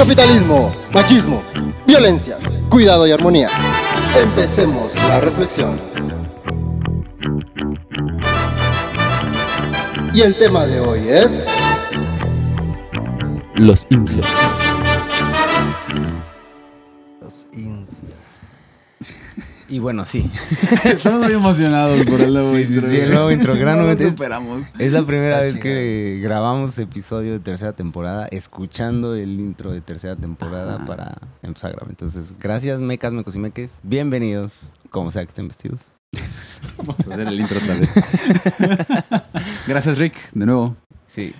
Capitalismo, machismo, violencias, cuidado y armonía. Empecemos la reflexión. Y el tema de hoy es... Los incels. Y bueno, sí. Estamos muy emocionados por el nuevo Sí, intro. sí, el nuevo intro. Gran No lo momento. Es- superamos. Es la primera Está vez que grabamos episodio de tercera temporada, escuchando el intro de tercera temporada Ajá. para empezar a grabar. Entonces, gracias, mecas, mecos y meques. Bienvenidos, como sea que estén vestidos. Vamos a hacer el intro otra vez. Gracias, Rick, de nuevo. Sí.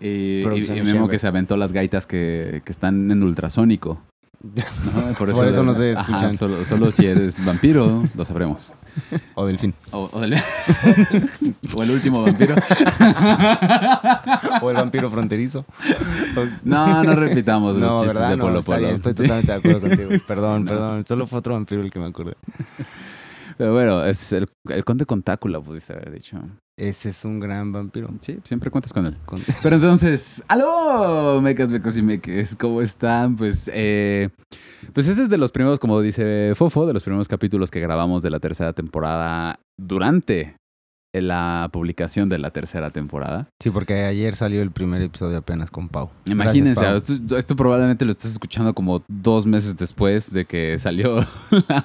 Y, y, Producción y Memo que se aventó las gaitas que, que están en ultrasónico. ¿No? Por eso no se Ajá, escuchan. solo, solo si eres vampiro, lo sabremos. O delfín. O, o del- o el último vampiro. O el vampiro fronterizo. No, no repitamos los No, chistes ¿verdad? de No, Polo está Polo. bien, estoy totalmente de acuerdo contigo. Perdón, No. perdón. Solo fue otro vampiro el que me acordé. Pero bueno, es el, el conde contácula, pudiste haber dicho. Ese es un gran vampiro. Sí, siempre cuentas con él. Con- Pero entonces, ¡aló! Mecas, mecos y meques, ¿cómo están? Pues, eh, pues este es de los primeros, como dice Fofo, de los primeros capítulos que grabamos de la tercera temporada durante la publicación de la tercera temporada. Sí, porque ayer salió el primer episodio apenas con Pau. Imagínense, Gracias, Pau. esto, esto probablemente lo estás escuchando como dos meses después de que salió la,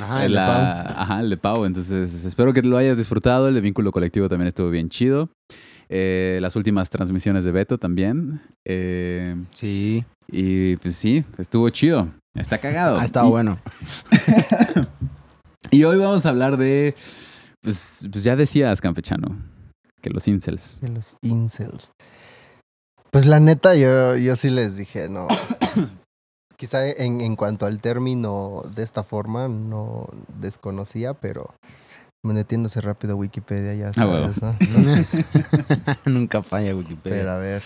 Ajá, el de la- Pau. ajá, el de Pau. Entonces, espero que lo hayas disfrutado. El de vínculo colectivo también estuvo bien chido. Eh, las últimas transmisiones de Beto también. Eh, Sí. y pues sí, estuvo chido. Está cagado. Ha estado Y- bueno. Y hoy vamos a hablar de. Pues, pues ya decías, campechano, que los incels. De los incels. Pues la neta, yo, yo sí les dije, no. Quizá en, en cuanto al término de esta forma, no desconocía, pero metiéndose rápido a Wikipedia ya Ah, huevo. sabes, ¿no? Entonces, Nunca falla Wikipedia. pero a ver,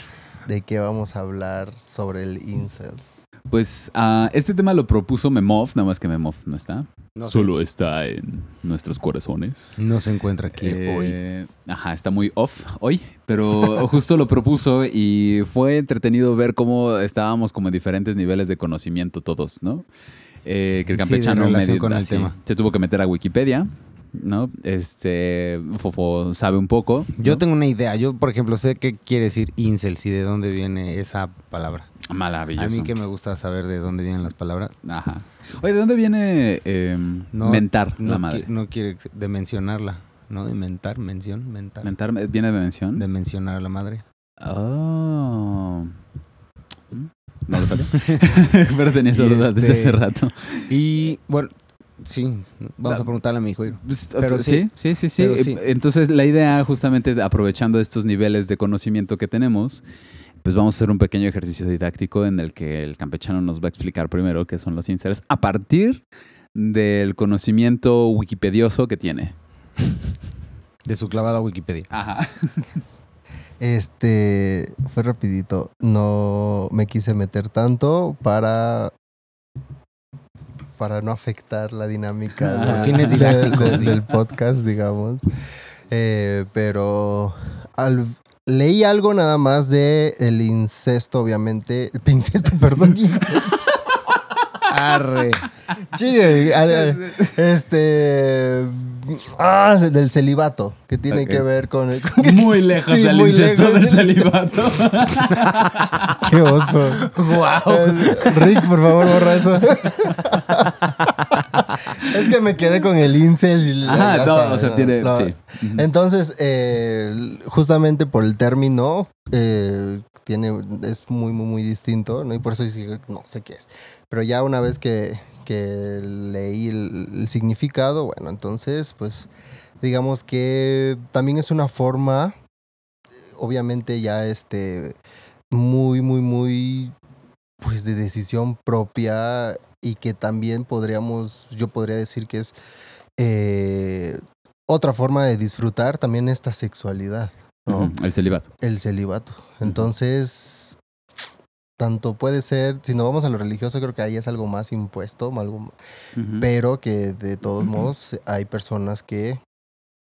¿de qué vamos a hablar sobre el incels? Pues ah, este tema lo propuso Memov, nada más que Memov no está. No sé. Solo está en nuestros corazones. No se encuentra aquí hoy. Eh, Ajá, está muy off hoy, pero justo lo propuso y fue entretenido ver cómo estábamos como en diferentes niveles de conocimiento todos, ¿no? Eh, que el campechano medio- con el así, tema. se tuvo que meter a Wikipedia, ¿no? Este, Fofo sabe un poco. Yo ¿no? tengo una idea. Yo, por ejemplo, sé qué quiere decir incels y de dónde viene esa palabra. Maravilloso. A mí que me gusta saber de dónde vienen las palabras. Ajá. Oye, ¿de dónde viene eh, mentar no la madre? qui- no quiere de mencionarla. ¿No? De mentar, mención, mentar. ¿Mentar viene de mención? De mencionar a la madre. Oh. No lo sabía. Pero tenía esa duda desde este- hace rato. Y bueno, sí, vamos a preguntarle a mi hijo. Pues, Pero sí, sí, sí, sí. pero sí. Entonces, la idea, justamente aprovechando estos niveles de conocimiento que tenemos, pues vamos a hacer un pequeño ejercicio didáctico en el que el campechano nos va a explicar primero qué son los incels a partir del conocimiento wikipedioso que tiene. De su clavada Wikipedia. Ajá. Este, fue rapidito. No me quise meter tanto para para no afectar la dinámica del- fines didácticos, del, sí. del podcast, digamos. Eh, pero al- leí algo nada más de el incesto, obviamente. El incesto, perdón. Arre. Al- este. Ah, del celibato, que tiene que ver con el. Muy lejos Sí, del muy incesto lejos. del celibato. Qué oso. Wow. Rick, por favor, borra eso. es que me quedé con el incel. Y la- Ajá, ya no, sabes, o sea, ¿no? tiene. No. Sí. Entonces, eh, justamente por el término, eh, tiene, es muy, muy, muy distinto, ¿no? Y por eso dije, no sé qué es. Pero ya una vez que, que leí el, el significado, bueno, entonces, pues, digamos que también es una forma, obviamente ya este, muy, muy, muy, pues de decisión propia y que también podríamos, yo podría decir que es eh, otra forma de disfrutar también esta sexualidad, El celibato. El celibato. Entonces, tanto puede ser, si nos vamos a lo religioso, creo que ahí es algo más impuesto, algo, Ujú. pero que de todos modos hay personas que,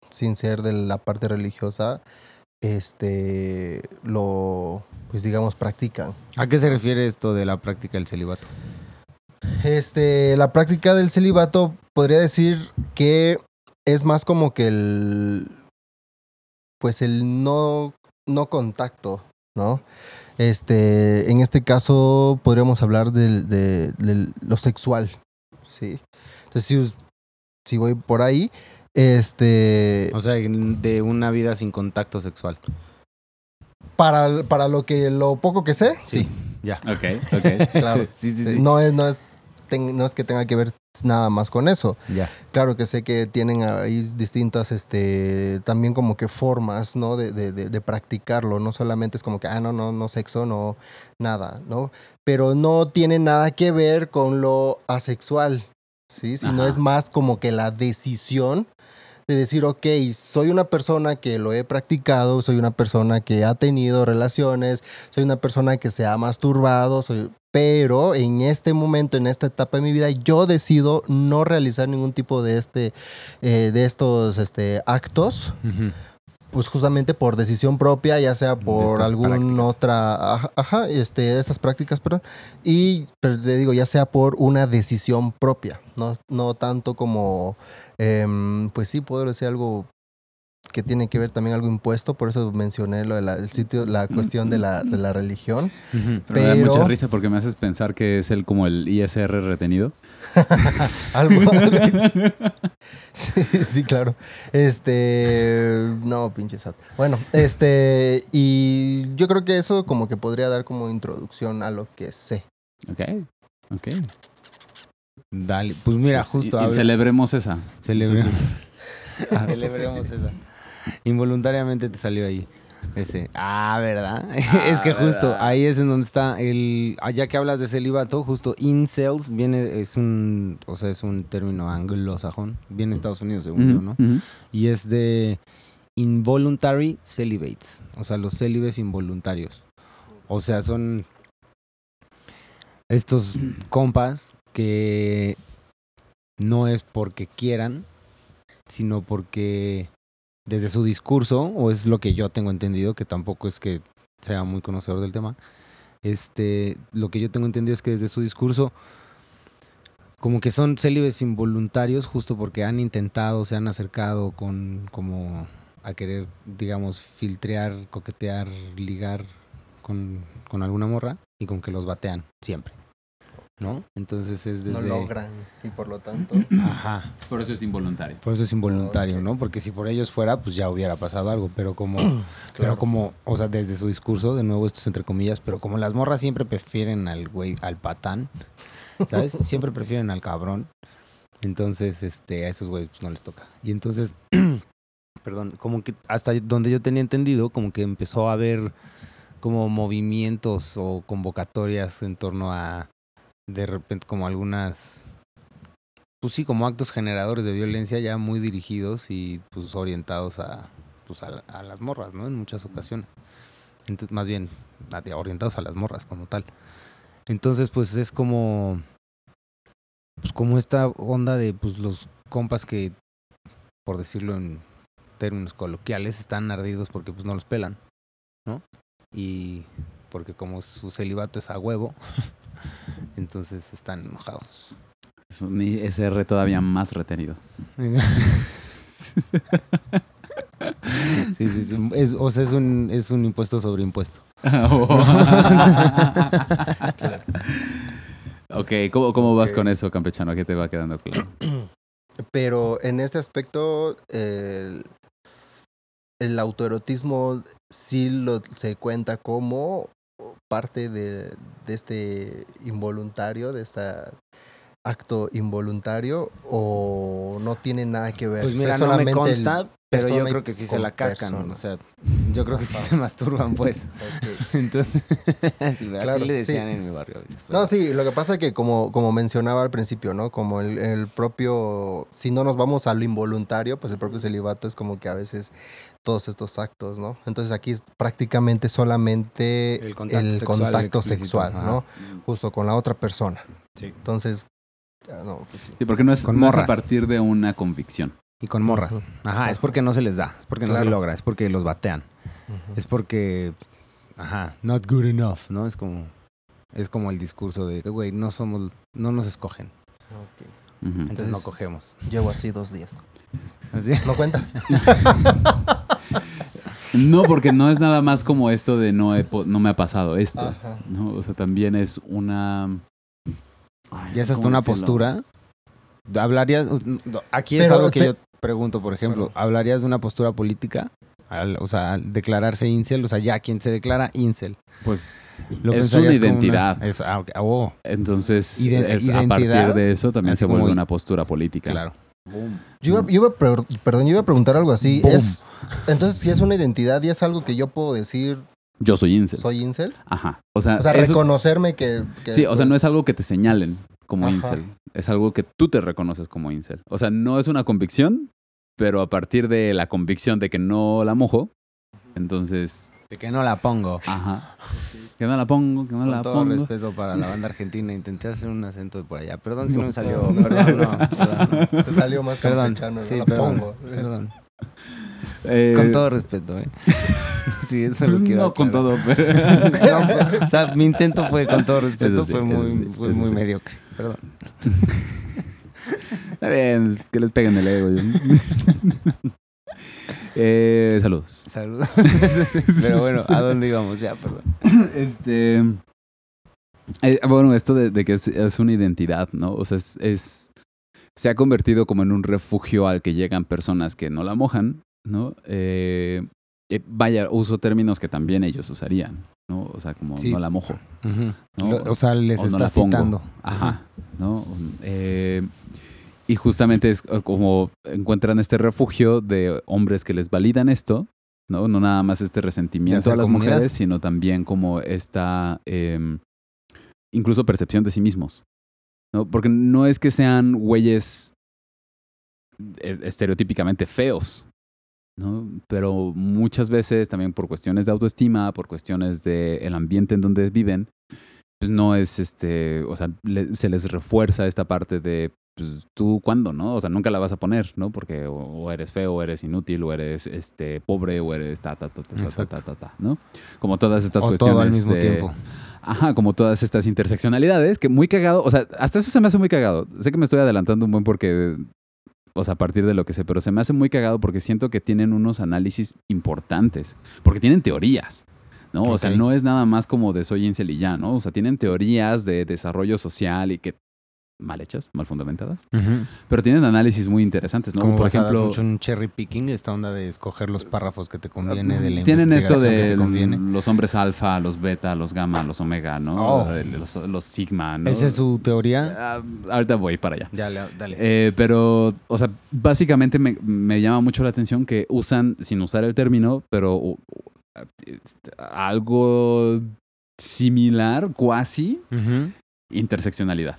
sin ser de la parte religiosa, este, lo, pues digamos, practican. ¿A qué se refiere esto de la práctica del celibato? Este, la práctica del celibato podría decir que es más como que el, pues el no, no contacto, ¿no? Este, en este caso podríamos hablar de, de lo sexual, ¿sí? Entonces, si, voy por ahí, este, O sea, de una vida sin contacto sexual. para, para lo que, lo poco que sé, sí, Ya. Ok, ok. claro. Sí, sí, sí. No es, no es, ten- no es que tenga que ver nada más con eso. Claro que sé que tienen ahí distintas, este, también como que formas, ¿no? De, de, de, de practicarlo. No solamente es como que, ah, no, no, no sexo, no, nada, ¿no? Pero no tiene nada que ver con lo asexual, ¿sí? Sino Ajá. es más como que la decisión de decir, ok, soy una persona que lo he practicado, soy una persona que ha tenido relaciones, soy una persona que se ha masturbado, soy- pero en este momento, en esta etapa de mi vida, yo decido no realizar ningún tipo de este, eh, de estos, este, actos, pues justamente por decisión propia, ya sea por alguna prácticas. otra, ajá, ajá, este, estas prácticas, perdón, y pero te digo, ya sea por una decisión propia, no, no tanto como, em, pues sí, puedo decir algo que tiene que ver también algo impuesto, por eso mencioné lo de la, el sitio, la cuestión de la, de la religión. Pero, me da mucha risa porque me haces pensar que es el como el ISR retenido. Algo. sí, sí, claro. Este. No, pinche SAT. Bueno, este. Y yo creo que eso como que podría dar como introducción a lo que sé. Ok, ok. Dale. Pues mira, Pues, justo y- y celebremos esa. Celebremos. Celebremos esa. Involuntariamente te salió ahí. Ese. Ah, ¿verdad? es que justo ahí es en donde está el. Allá que hablas de celibato, justo incels viene, es un. O sea, es un término anglosajón. Viene de Estados Unidos, según yo, ¿no? Y es de involuntary celibates. O sea, los célibes involuntarios. O sea, son estos compas que no es porque quieran, sino porque desde su discurso, o es lo que yo tengo entendido, que tampoco es que sea muy conocedor del tema, este, lo que yo tengo entendido es que desde su discurso, como que son célibes involuntarios, justo porque han intentado, se han acercado con, como a querer, digamos, filtrear, coquetear, ligar con, con alguna morra y con que los batean siempre. ¿No? Entonces es desde. No logran. Y por lo tanto. Ajá. Por eso es involuntario. Por eso es involuntario. ¿no? Porque si por ellos fuera, pues ya hubiera pasado algo. Pero como, pero como, o sea, desde su discurso, de nuevo esto es entre comillas, pero como las morras siempre prefieren al güey, al patán, ¿sabes? siempre prefieren al cabrón. Entonces, este, a esos güeyes pues, no les toca. Y entonces, perdón, como que hasta donde yo tenía entendido, como que empezó a haber como movimientos o convocatorias en torno a, de repente, como algunas pues sí, como actos generadores de violencia ya muy dirigidos y pues orientados a, pues, a, a las morras, ¿no? En muchas ocasiones. Entonces, más bien, orientados a las morras como tal. Entonces, pues es como, pues como esta onda de pues los compas que, por decirlo en términos coloquiales, están ardidos porque pues no los pelan, ¿no? Y porque como su celibato es a huevo, entonces están enojados. Es un ISR todavía más retenido. Sí, sí, sí. Es, o sea, es un, es un impuesto sobre impuesto. ok, ¿cómo, cómo vas con eso, campechano? ¿Qué te va quedando claro? Pero en este aspecto, el, el autoerotismo sí lo, se cuenta como parte de, de este involuntario, de este acto involuntario, o no tiene nada que ver. Pues O mira, sea, no me consta, Pero yo creo que sí se la cascan, persona. o sea, yo creo que sí se masturban, pues. Entonces, sí, Claro, así le sí. decían en mi barrio. No, sí, lo que pasa es que como, como mencionaba al principio, ¿no? Como el, el propio, si no nos vamos a lo involuntario, pues el propio celibato es como que a veces todos estos actos, ¿no? Entonces aquí es prácticamente solamente El el contacto contacto, sexual explícito, sexual, ajá. ¿no? Justo con la otra persona. Sí. Entonces, ah, no, pues sí. Sí, porque no es, Con no es a partir de una convicción. Y con morras. Ajá, es porque no se les da, es porque no se logra, es porque los batean. Es porque, ajá, not good enough, ¿no? Es como, es como el discurso de, güey, no somos, no nos escogen, Ok. Ujú. entonces no cogemos. Llevo así dos días. Así. ¿No cuenta? No, porque no es nada más como esto de no, he po- no me ha pasado esto. Ajá. ¿no? O sea, también es una... Ay, Ya es hasta ¿cómo una decirlo? postura. Hablarías, no, aquí es Pero, algo que pe- yo pregunto, por ejemplo. ¿hablarías de una postura política? Al- o sea, al declararse incel, o sea, ya quien se declara incel. Pues ¿lo Es una identidad. es- ah, oh, entonces Ide- es- a partir de eso también se vuelve una postura política. claro. Yo iba, yo iba pre- perdón, yo iba a preguntar algo así. Boom. Es, entonces, si es una identidad y es algo que yo puedo decir, Yo soy incel. soy incel. Ajá. O sea, O sea, eso- reconocerme que, que, sí, o sea, no pues, es algo que te señalen como Ajá. incel. Es algo que tú te reconoces como incel. O sea, no es una convicción, pero a partir de la convicción de que no la mojo, entonces, De que no la pongo. ajá. Que no la pongo, que no Con la todo pongo. respeto para la banda argentina, intenté hacer un acento de por allá. Perdón si no, me salió. Perdón, no. Perdón, no. Te salió más Perdón. campechano, Sí, no la perdón, pongo. perdón. Eh, Con todo respeto, ¿eh? sí, eso lo quiero. No con todo, pero... No, pero, o sea, mi intento fue con todo respeto, sí, fue muy, sí, fue muy sí. mediocre. Perdón. Está bien, que les peguen el ego. yo. Eh, saludos. Saludos. Pero bueno, ¿a dónde íbamos ya? Perdón. Este. eh, bueno, esto de, de que es, es una identidad, ¿no? O sea, es, es- Se ha convertido como en un refugio al que llegan personas que no la mojan, ¿no? Eh, vaya, uso términos que también ellos usarían, ¿no? O sea, como Sí. no la mojo. ¿no? Lo- o sea, les o no está la pongo. citando. Ajá, ¿no? Eh, y justamente es eh, como encuentran este refugio de hombres que les validan esto, ¿no? No nada más este resentimiento a las comunidad. mujeres, sino también como esta em, incluso percepción de sí mismos, ¿no? Porque no es que sean güeyes e- estereotípicamente feos, ¿no? Pero muchas veces también por cuestiones de autoestima, por cuestiones del ambiente en donde viven, pues no es este, o sea, le- se les refuerza esta parte de, pues tú cuándo, ¿no? O sea, nunca la vas a poner, ¿no? Porque o, o eres feo, o eres inútil, o eres este pobre, o eres ta ta ta ta ta ta ta ¿no? Como todas estas O cuestiones todo al mismo de- tiempo. Ajá, como todas estas interseccionalidades, que muy cagado, o sea, hasta eso se me hace muy cagado. Sé que me estoy adelantando un buen porque, o sea, a partir de lo que sé, pero se me hace muy cagado porque siento que tienen unos análisis importantes, porque tienen teorías. ¿no? O sea, no es nada más como de soy incel y ya, ¿no? O sea, tienen teorías de desarrollo social y que mal hechas, mal fundamentadas, pero tienen análisis muy interesantes, ¿no? Como Por ejemplo, mucho en cherry picking, esta onda de escoger los párrafos que te conviene de la tienen esto de los hombres alfa, los beta, los gamma, los omega, ¿no? Oh. Los, los sigma, ¿no? ¿Esa es su teoría? Ah, ahorita voy para allá. Ya, le- dale. Eh, pero, o sea, básicamente me, me llama mucho la atención que usan, sin usar el término, pero algo similar, cuasi, interseccionalidad.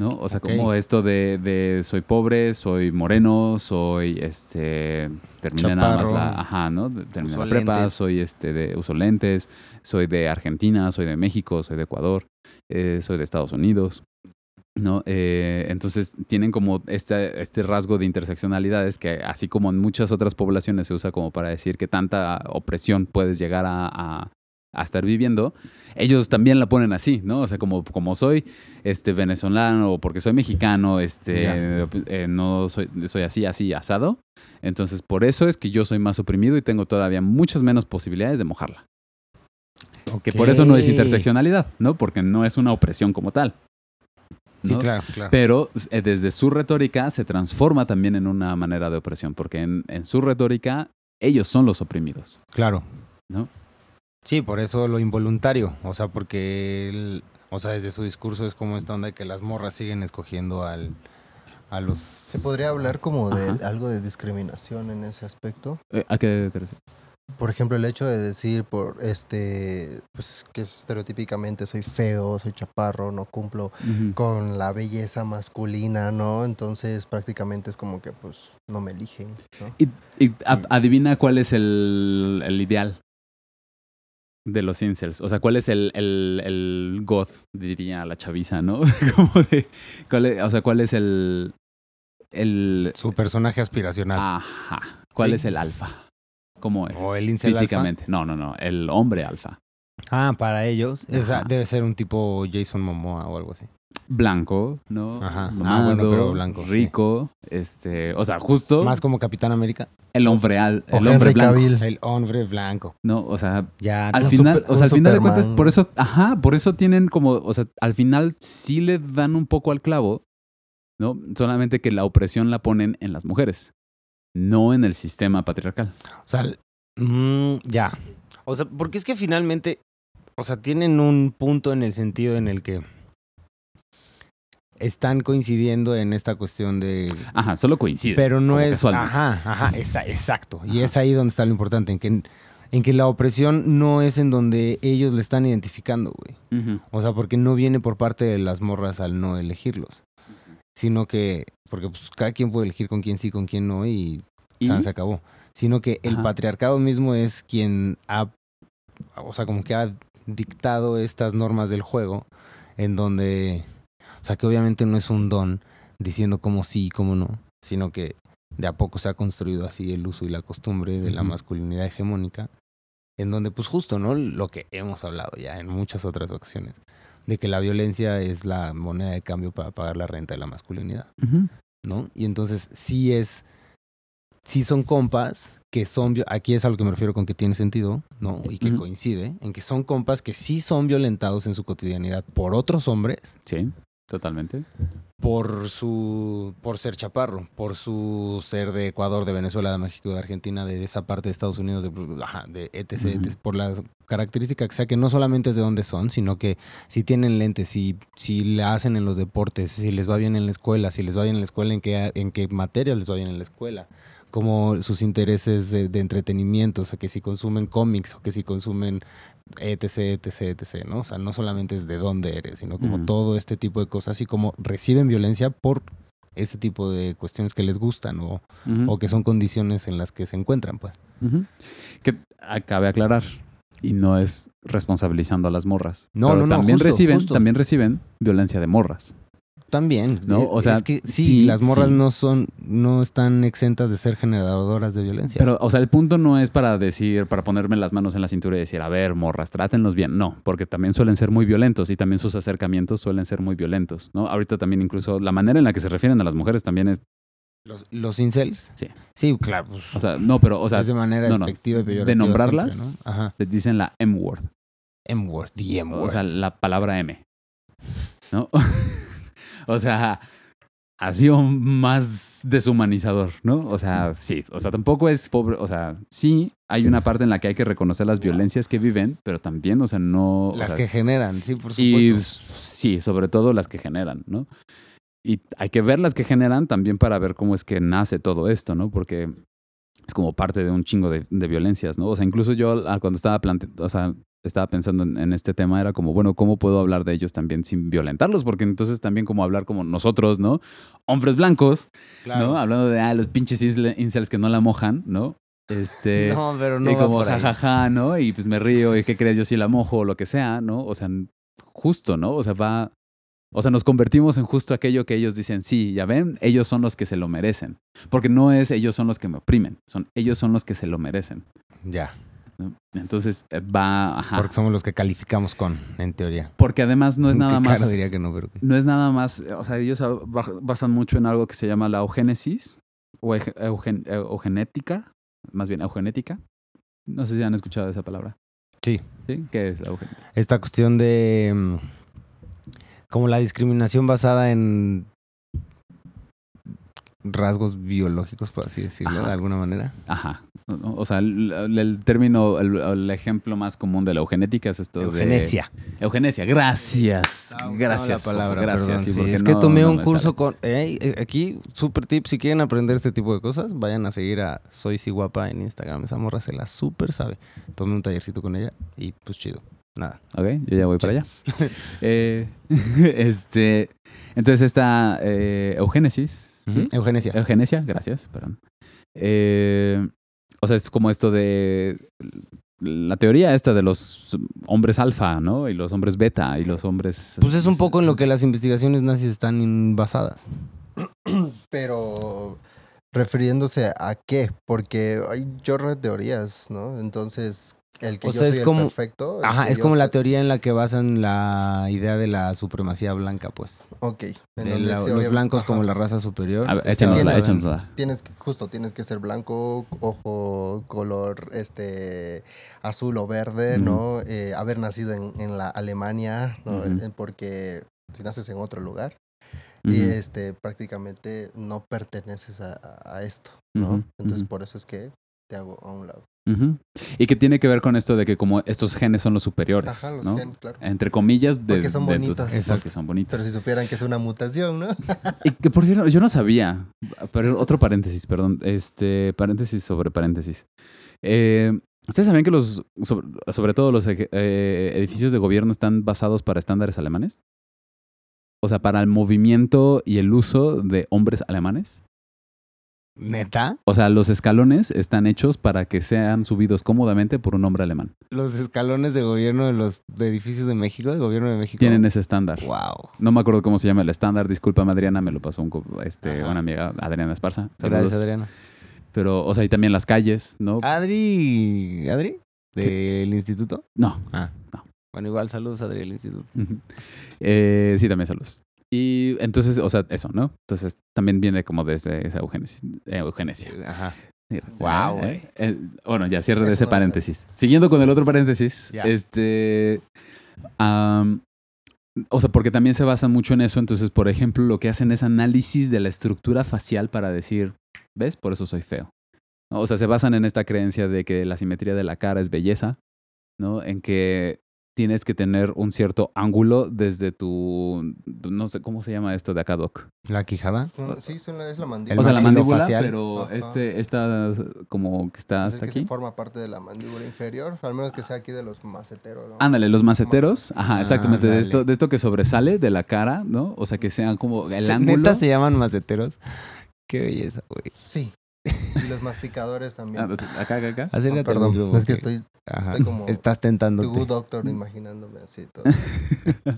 ¿No? O sea, como esto de, de soy pobre, soy moreno, soy este. Terminé nada más la. Ajá, ¿no? Terminé la prepa, lentes. soy este de. Uso lentes, soy de Argentina, soy de México, soy de Ecuador, eh, soy de Estados Unidos. ¿No? Eh, entonces tienen como este, este rasgo de interseccionalidades que, así como en muchas otras poblaciones se usa como para decir que tanta opresión puedes llegar a, a- a estar viviendo, ellos también la ponen así, ¿no? O sea, como, como soy este venezolano o porque soy mexicano, este eh, no soy, soy así, así, asado. Entonces, por eso es que yo soy más oprimido y tengo todavía muchas menos posibilidades de mojarla. Que por eso no es interseccionalidad, ¿no? Porque no es una opresión como tal. Sí, claro, claro. Pero eh, desde su retórica se transforma también en una manera de opresión, porque en, en su retórica ellos son los oprimidos. Claro. ¿No? Sí, por eso lo involuntario. O sea, porque él, o sea, desde su discurso es como esta onda de que las morras siguen escogiendo al, a los... ¿Se podría hablar como de Ajá. algo de discriminación en ese aspecto? Eh, ¿A qué te refieres? Por ejemplo, el hecho de decir por este pues que estereotípicamente soy feo, soy chaparro, no cumplo con la belleza masculina, ¿no? Entonces prácticamente es como que pues no me eligen, ¿no? Y, y a- adivina cuál es el, el ideal de los incels. O sea, cuál es el, el, el goth, diría la chaviza, ¿no? Como de, cuál es- o sea, cuál es el... el Su personaje aspiracional. ajá. ¿Cuál Sí. es el alfa? ¿Cómo es? o el incel alfa. Físicamente. No, no, no. El hombre alfa. Ah, para ellos. esa debe ser un tipo Jason Momoa o algo así. Blanco, ¿no? Ajá. Ah, Mamado, bueno, pero blanco, sí. Rico. Este, o sea, justo Más como Capitán América. el hombre al, O el hombre Henry blanco. Cavill. El hombre blanco. No, o sea, Ya. al un final, super- o sea, al final de cuentas, por eso, ajá, por eso tienen como, o sea, al final sí le dan un poco al clavo, ¿no? Solamente que la opresión la ponen en las mujeres, no en el sistema patriarcal. O sea, mm, ya. O sea, porque es que finalmente, o sea, tienen un punto en el sentido en el que están coincidiendo en esta cuestión de... Ajá, solo coincide. Pero no es... Ajá, ajá, esa- exacto. Y es ahí donde está lo importante, en que, en que la opresión no es en donde ellos le están identificando, güey. O sea, porque no viene por parte de las morras al no elegirlos. Sino que, porque pues cada quien puede elegir con quién sí, con quién no y, ¿Y? san, se acabó. Sino que el Ajá. patriarcado mismo es quien ha, o sea, como que ha dictado estas normas del juego en donde, o sea, que obviamente no es un don diciendo cómo sí y cómo no, sino que de a poco se ha construido así el uso y la costumbre de la masculinidad hegemónica, en donde pues justo, ¿no? Lo que hemos hablado ya en muchas otras ocasiones, de que la violencia es la moneda de cambio para pagar la renta de la masculinidad. ¿no? Y entonces sí es, sí son compas que son, aquí es a lo que me refiero con que tiene sentido, ¿no? Y que coincide, en que son compas que sí son violentados en su cotidianidad por otros hombres, Sí, totalmente. por su, por ser chaparro, por su ser de Ecuador, de Venezuela, de México, de Argentina, de esa parte de Estados Unidos, de, etc, por la característica que sea que no solamente es de dónde son, sino que si tienen lentes, si, si le hacen en los deportes, si les va bien en la escuela, si les va bien en la escuela, en qué, en qué materias les va bien en la escuela, como sus intereses de, de entretenimiento, o sea, que si consumen cómics o que si consumen etc, etc, etc, ¿no? O sea, no solamente es de dónde eres, sino como todo este tipo de cosas y como reciben violencia por ese tipo de cuestiones que les gustan o, o que son condiciones en las que se encuentran, pues. Que acabe aclarar. Y no es responsabilizando a las morras. No, Pero no, no, también justo, reciben, justo. también reciben violencia de morras. También, No, o sea, es que sí, sí, las morras sí. no son, no están exentas de ser generadoras de violencia. Pero, o sea, el punto no es para decir, para ponerme las manos en la cintura y decir, a ver, morras, trátenlos bien. No, porque también suelen ser muy violentos y también sus acercamientos suelen ser muy violentos, ¿no? Ahorita también incluso la manera en la que se refieren a las mujeres también es, los, los incels, Sí. sí, claro, pues, o sea, no, pero, o sea, es de manera no, no, despectiva y de peyorativa nombrarlas, siempre, ¿no? Ajá. les dicen la M-word, M-word, the M-word. o sea, la palabra M, ¿no? o sea, ha sido más deshumanizador, ¿no? O sea, sí, o sea, tampoco es pobre, o sea, sí hay una parte en la que hay que reconocer las violencias que viven, pero también, o sea, no... o las sea, que generan, sí, por Y supuesto. s- sí, sobre todo las que generan, ¿no? Y hay que ver las que generan también para ver cómo es que nace todo esto, ¿no? Porque es como parte de un chingo de, de violencias, ¿no? O sea, incluso yo ah, cuando estaba plante o sea, estaba pensando en, en este tema era como, bueno, ¿cómo puedo hablar de ellos también sin violentarlos? Porque entonces también como hablar como nosotros, ¿no? Hombres blancos, ¿no? Hablando de ah, los pinches incels que no la mojan, ¿no? Este, No, pero no y como por ahí. jajaja, ¿no? Y pues me río y qué crees, yo sí la mojo o lo que sea, ¿no? O sea, justo, ¿no? O sea, va... O sea, nos convertimos en justo aquello que ellos dicen, sí, ya ven, ellos son los que se lo merecen. Porque no es ellos son los que me oprimen, son ellos son los que se lo merecen. Ya, ¿no? Entonces eh, va, ajá. porque somos los que calificamos con, en teoría. Porque además no es nada más... Caro diría que no, pero... No es nada más, o sea, ellos ba- basan mucho en algo que se llama la eugénesis o eugen- eh, eugenética, más bien eugenética. No sé si han escuchado esa palabra. Sí. ¿Sí? ¿Qué es la eugenética? esta cuestión de mm, como la discriminación basada en rasgos biológicos, por así decirlo, Ajá. de alguna manera. Ajá. O sea, el, el término, el, el ejemplo más común de la eugenética es esto Eugenesia. de... Eugenesia. Gracias. Estaba buscando Gracias. la palabra, gracias. perdón, sí, sí, porque es que no- tomé no un curso sale. con... eh, eh, aquí, super tip, si quieren aprender este tipo de cosas, vayan a seguir a Soy Si Guapa en Instagram. Esa morra se la súper sabe. Tomé un tallercito con ella y pues chido. Nada. Ok, yo ya voy para allá. Eh, este, entonces esta eh, eugénesis, Eugenesia. Eugenesia, gracias, perdón. Eh, o sea, es como esto de la teoría esta de los hombres alfa, ¿no? Y los hombres beta y los hombres... Pues es un poco en lo que las investigaciones nazis están basadas. Pero refiriéndose a qué, porque hay chorro de teorías, ¿no? Entonces, el que O yo sea, soy es el como- perfecto. el Ajá, es como la teoría en la que basan la idea de la supremacía blanca, pues. Ok. en De donde la- sí, los blancos ajá. como la raza superior. A ver, Es échanosla, tienes- échanosla. Tienes justo, tienes que ser blanco, ojo, color, este, azul o verde. ¿no? Eh, haber nacido en, en la Alemania, ¿no? Eh, Porque si naces en otro lugar, y este, prácticamente no perteneces a, esto, ¿no? Entonces, por eso es que te hago a un lado. Y que tiene que ver con esto de que como estos genes son los superiores, Ajá, los ¿no? gen, claro. Entre comillas, de, Porque son de- bonitos. Porque son bonitos. Pero si supieran que es una mutación, ¿no? Y que por cierto, yo no sabía, pero otro paréntesis, perdón, este paréntesis sobre paréntesis. Eh, ¿Ustedes sabían que los, sobre, sobre todo los eh, edificios de gobierno están basados para estándares alemanes? O sea, para el movimiento y el uso de hombres alemanes. ¿Neta? O sea, los escalones están hechos para que sean subidos cómodamente por un hombre alemán. Los escalones de gobierno de los de edificios de México, de gobierno de México. Tienen ese estándar. Wow. No me acuerdo cómo se llama el estándar. Disculpa, Adriana, me lo pasó un, este, Ajá. una amiga, Adriana Esparza. Gracias, Saludos. Adriana. Pero, o sea, y también las calles, ¿no? Adri. ¿Adri? ¿Del instituto? No, Bueno, igual saludos, Adri, del instituto. Eh, sí, también saludos. Y entonces, o sea, eso, ¿no? Entonces también viene como desde esa eugenesia. eh, eugenesia. Ajá. Mira, Guau, eh, eh, bueno, ya Eso ese no paréntesis. Siguiendo con el otro paréntesis, este. o sea, porque también se basa mucho en eso. Entonces, por ejemplo, lo que hacen es análisis de la estructura facial para decir, ¿ves? Por eso soy feo. ¿No? O sea, se basan en esta creencia de que la simetría de la cara es belleza, ¿no? En que tienes que tener un cierto ángulo desde tu, no sé, ¿cómo se llama esto de acá, Doc? La quijada. Sí, es la, es mandíbula. o sea, la mandíbula, facial. pero Ajá. este, esta como que está Pues es hasta que aquí. se forma parte de la mandíbula inferior, al menos que sea aquí de los maceteros, ¿no? Ándale, los maceteros. Ajá, exactamente. De Ándale. esto, de esto que sobresale de la cara, ¿no? O sea, que sean como el Se- ángulo. Neta se llaman maceteros. Qué belleza, güey. Sí. Y los masticadores también. Ah, pues, acá, acá, acá. Acércate al perdón, es que estoy como Estás The tentándote. Good Doctor imaginándome así todo.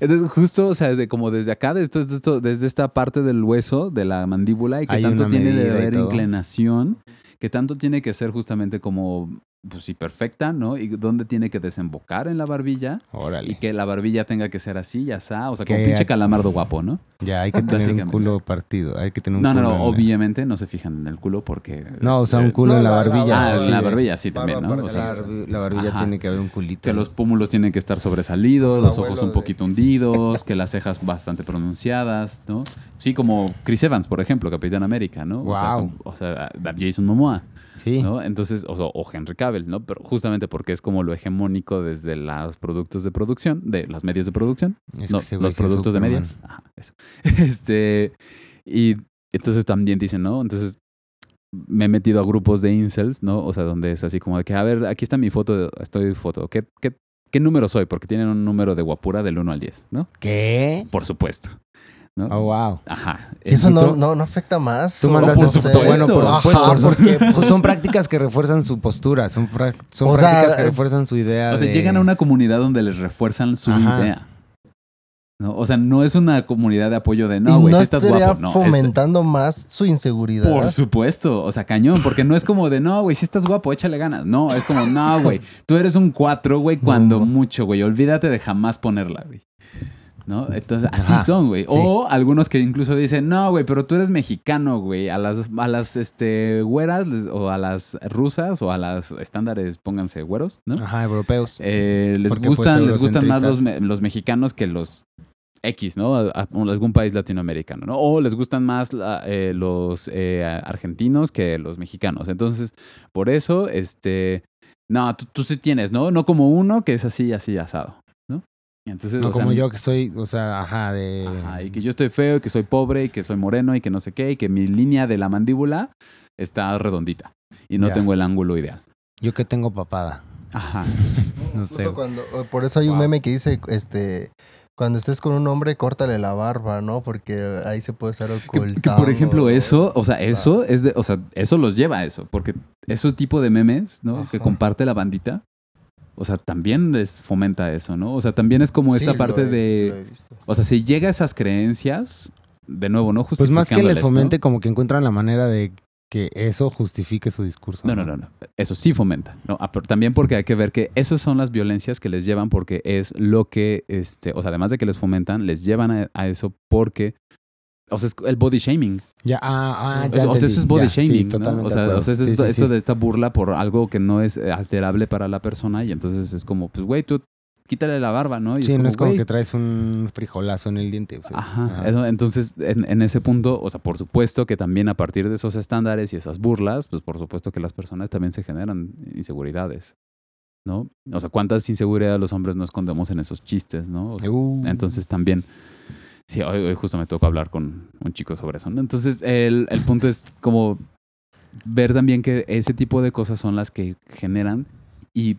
Entonces, justo, o sea, desde, como desde acá, desde, esto- esto- desde esta parte del hueso de la mandíbula y que Hay tanto tiene de haber inclinación, que tanto tiene que ser justamente como, pues sí, perfecta, ¿no? Y dónde tiene que desembocar en la barbilla Órale. y que la barbilla tenga que ser así, ya está. O sea, como Que- pinche calamardo guapo, ¿no? Ya, hay que tener un culo partido. Hay que tener un No, no, culo no, obviamente no se fijan en el culo porque... No, o sea, un culo No, en la la- la barbilla. Ah, sí, en la barbilla sí Barba también, ¿no? O sea, La, barbi- la barbilla Ajá. tiene que haber un culito. que los pómulos tienen que estar sobresalidos, los ojos un de- poquito hundidos, que las cejas bastante pronunciadas, ¿no? Sí, como Chris Evans, por ejemplo, Capitán América, ¿no? O sea, Guau. como- o sea, Jason Momoa, Sí. ¿no? Entonces, o, o Henry Cavill, ¿no? Pero justamente porque es como lo hegemónico desde los productos de producción, de los medios de producción, Es no, los productos de medias. Ajá, eso. Este, y entonces también dicen, ¿no? Entonces me he metido a grupos de incels, ¿no? O sea, donde es así como de que, a ver, aquí está mi foto, estoy foto, ¿qué, qué, qué número soy? Porque tienen un número de guapura del 1 al 10, ¿no? ¿Qué? Por supuesto. ¿No? Oh, wow. Ajá. ¿Eso ¿Y no, no, no afecta más? Tú ¿O mandaste no su sé? foto. Bueno, por Ajá, supuesto. porque, Pues son prácticas que refuerzan su postura. Son, fra- son O sea, prácticas que eh, refuerzan su idea. O sea, de- llegan a una comunidad donde les refuerzan su Ajá. idea. ¿no? O sea, no es una comunidad de apoyo de, ¿Y no, güey, no si estás estaría guapo. No, este- fomentando más su inseguridad? Por supuesto, o sea, cañón, porque no es como de, no, güey, si estás guapo, échale ganas. No, es como, no, güey, tú eres un 4, güey, cuando mucho, güey, olvídate de jamás ponerla, güey. ¿No? Entonces, así Ajá, son, güey. sí. O algunos que incluso dicen, no, güey, pero tú eres mexicano, güey. A las, a las este, güeras les- o a las rusas o a las estándares, pónganse güeros, ¿no? Ajá, europeos. Eh, les Porque, pues, gustan, les gustan más los, los mexicanos que los X, ¿no? A, a algún país latinoamericano, ¿no? O les gustan más la- eh, los eh, argentinos que los mexicanos. Entonces, por eso, este, no, tú, tú sí tienes, ¿no? No como uno que es así, así asado, Entonces, No o sea, como yo que soy, o sea, ajá, de... Ajá, y que yo estoy feo, y que soy pobre, y que soy moreno, y que no sé qué, y que mi línea de la mandíbula está redondita y no Ya. tengo el ángulo ideal. Yo que tengo papada. Ajá. No Justo sé. cuando, por eso hay un meme que dice, este, cuando estés con un hombre, córtale la barba, ¿no? Porque ahí se puede estar ocultando. que, por ejemplo, eso, o sea, eso es de, o sea, eso los lleva a eso, porque ese tipo de memes, ¿no? Que comparte la bandita, o sea, también les fomenta eso, ¿no? O sea, también es como Sí, esta lo parte he- de, he visto. o sea, si llega a esas creencias, de nuevo, ¿no? Pues más que les fomente, como que encuentran la manera de que eso justifique su discurso. No, no, no, no. Eso sí fomenta. No, Ah, también porque hay que ver que esas son las violencias que les llevan porque es lo que, este, o sea, además de que les fomentan, les llevan a, a eso porque, o sea, es el body shaming. Ya, ah, ah, O ya sea, o sea, eso es body Ya, sí, shaming, ¿no? totalmente O sea, o sea, eso Sí, es sí, esto sí. de esta burla por algo que no es eh, alterable para la persona y entonces es como, pues, güey, tú quítale la barba, ¿no? Y Sí, no es como que traes un frijolazo en el diente. Ajá. ajá. Eso- Entonces, en, en ese punto, o sea, por supuesto que también a partir de esos estándares y esas burlas, pues por supuesto que las personas también se generan inseguridades, ¿no? O sea, ¿cuántas inseguridades los hombres no escondemos en esos chistes, ¿no? O sea, Uh, entonces también, sí, hoy, hoy justo me tocó hablar con un chico sobre eso, ¿no? Entonces, el, el punto es como ver también que ese tipo de cosas son las que generan y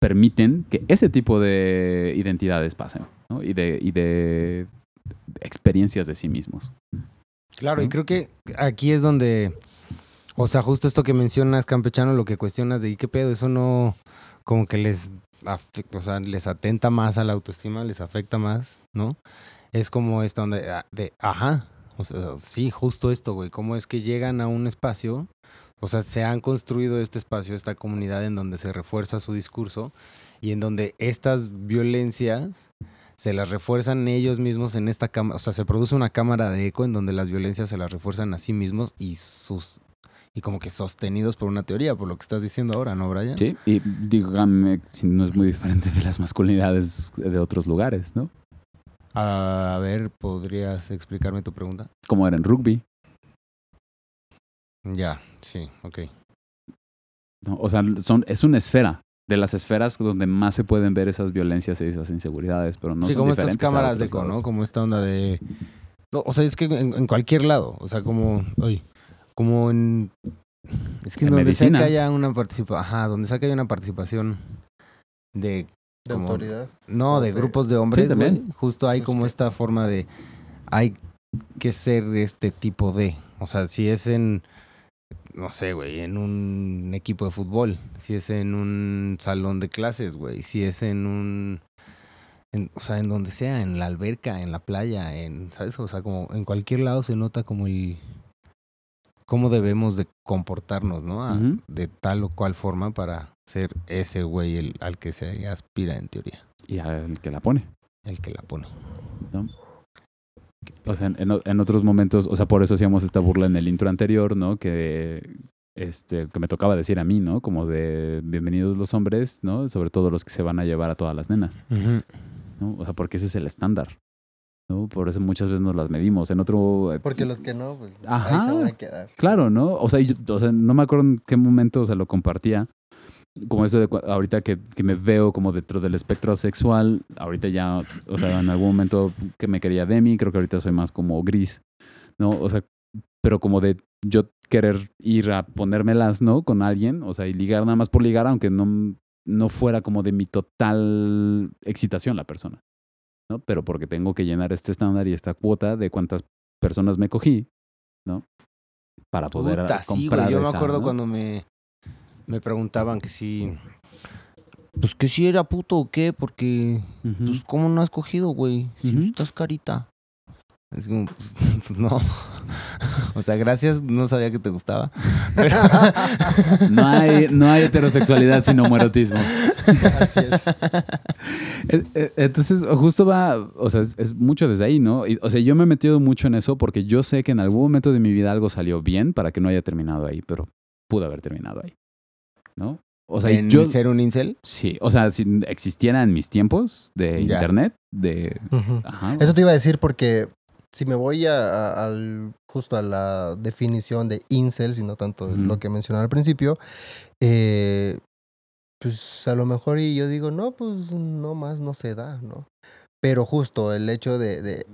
permiten que ese tipo de identidades pasen, ¿no? Y de, y de experiencias de sí mismos. Claro, y creo que aquí es donde, o sea, justo esto que mencionas, campechano, lo que cuestionas de ¿y qué pedo? Eso no, como que les, afecta, o sea, les atenta más a la autoestima, les afecta más, ¿no? Es como donde, ah, de, ajá, o sea, sí, justo esto, güey, cómo es que llegan a un espacio, o sea, se han construido este espacio, esta comunidad en donde se refuerza su discurso y en donde estas violencias se las refuerzan ellos mismos en esta cámara, o sea, se produce una cámara de eco en donde las violencias se las refuerzan a sí mismos y sus y como que sostenidos por una teoría, por lo que estás diciendo ahora, ¿no, Brian? Sí, y dígame si no es muy diferente de las masculinidades de otros lugares, ¿no? A ver, ¿podrías explicarme tu pregunta? Como era en rugby, Ya, sí, ok. ¿no? O sea, son, es una esfera. De las esferas donde más se pueden ver esas violencias y esas inseguridades, pero no sí, son como estas diferentes a cámaras de eco, ¿no? Como esta onda de... No, o sea, es que en, en cualquier lado, o sea, como... Ay, como en... Es que En donde sea que medicina. haya una participación... Ajá, donde sea que haya una participación de... De como- autoridad. No, de grupos de hombres, también. güey. Justo hay Pues como que- esta forma de... Hay que ser este tipo de... O sea, si es en... No sé, güey, en un equipo de fútbol. Si es en un salón de clases, güey. Si es en un... en- o sea, en donde sea, en la alberca, en la playa, en... ¿Sabes? O sea, como en cualquier lado se nota como el... Cómo debemos de comportarnos, ¿no? A-. De tal o cual forma para ser ese güey el, al que se aspira en teoría. Y al que la pone. El que la pone. O sea, en, en- en otros momentos, o sea, por eso hacíamos esta burla en el intro anterior, ¿no? Que, este, que me tocaba decir a mí, ¿no? Como de bienvenidos los hombres, ¿no? Sobre todo los que se van a llevar a todas las nenas, ¿no? O sea, porque ese es el estándar, ¿no? Por eso muchas veces nos las medimos. En otro... Porque los que no, pues Ajá. ahí se van a quedar. Claro, ¿no? O sea, yo- o sea, no me acuerdo en qué momento, o sea, lo compartía. Como eso de ahorita que, que me veo como dentro del espectro sexual, ahorita ya, o sea, en algún momento que me quería Demi, creo que ahorita soy más como gris, ¿no? O sea, pero como de yo querer ir a ponérmelas, ¿no? Con alguien, o sea, y ligar nada más por ligar, aunque no, no fuera como de mi total excitación la persona, ¿no? Pero porque tengo que llenar este estándar y esta cuota de cuántas personas me cogí, ¿no? Para poder Puta, sí, comprar güey. Yo me esa, acuerdo ¿no? cuando me, me preguntaban que si. Pues que si era puto o qué, porque. Ujú. Pues, ¿cómo no has cogido, güey? Si Ujú. estás carita. Es como, pues, pues, no. o sea, gracias, no sabía que te gustaba. Pero- No hay, no hay heterosexualidad sin homoerotismo. Así es. Eh, Entonces, justo va, o sea, es, es mucho desde ahí, ¿no? Y, o sea, yo me he metido mucho en eso porque yo sé que en algún momento de mi vida algo salió bien para que no haya terminado ahí, pero pudo haber terminado ahí, ¿no? O sea, en yo... ser un incel. Sí, o sea, si existiera en mis tiempos de Ya. internet, de... Ajá. Eso te iba a decir porque si me voy a, a- al, justo a la definición de incel, sino tanto lo que mencionaba al principio, eh, pues a lo mejor y yo digo, no, pues no más no se da, ¿no? Pero justo el hecho de... de-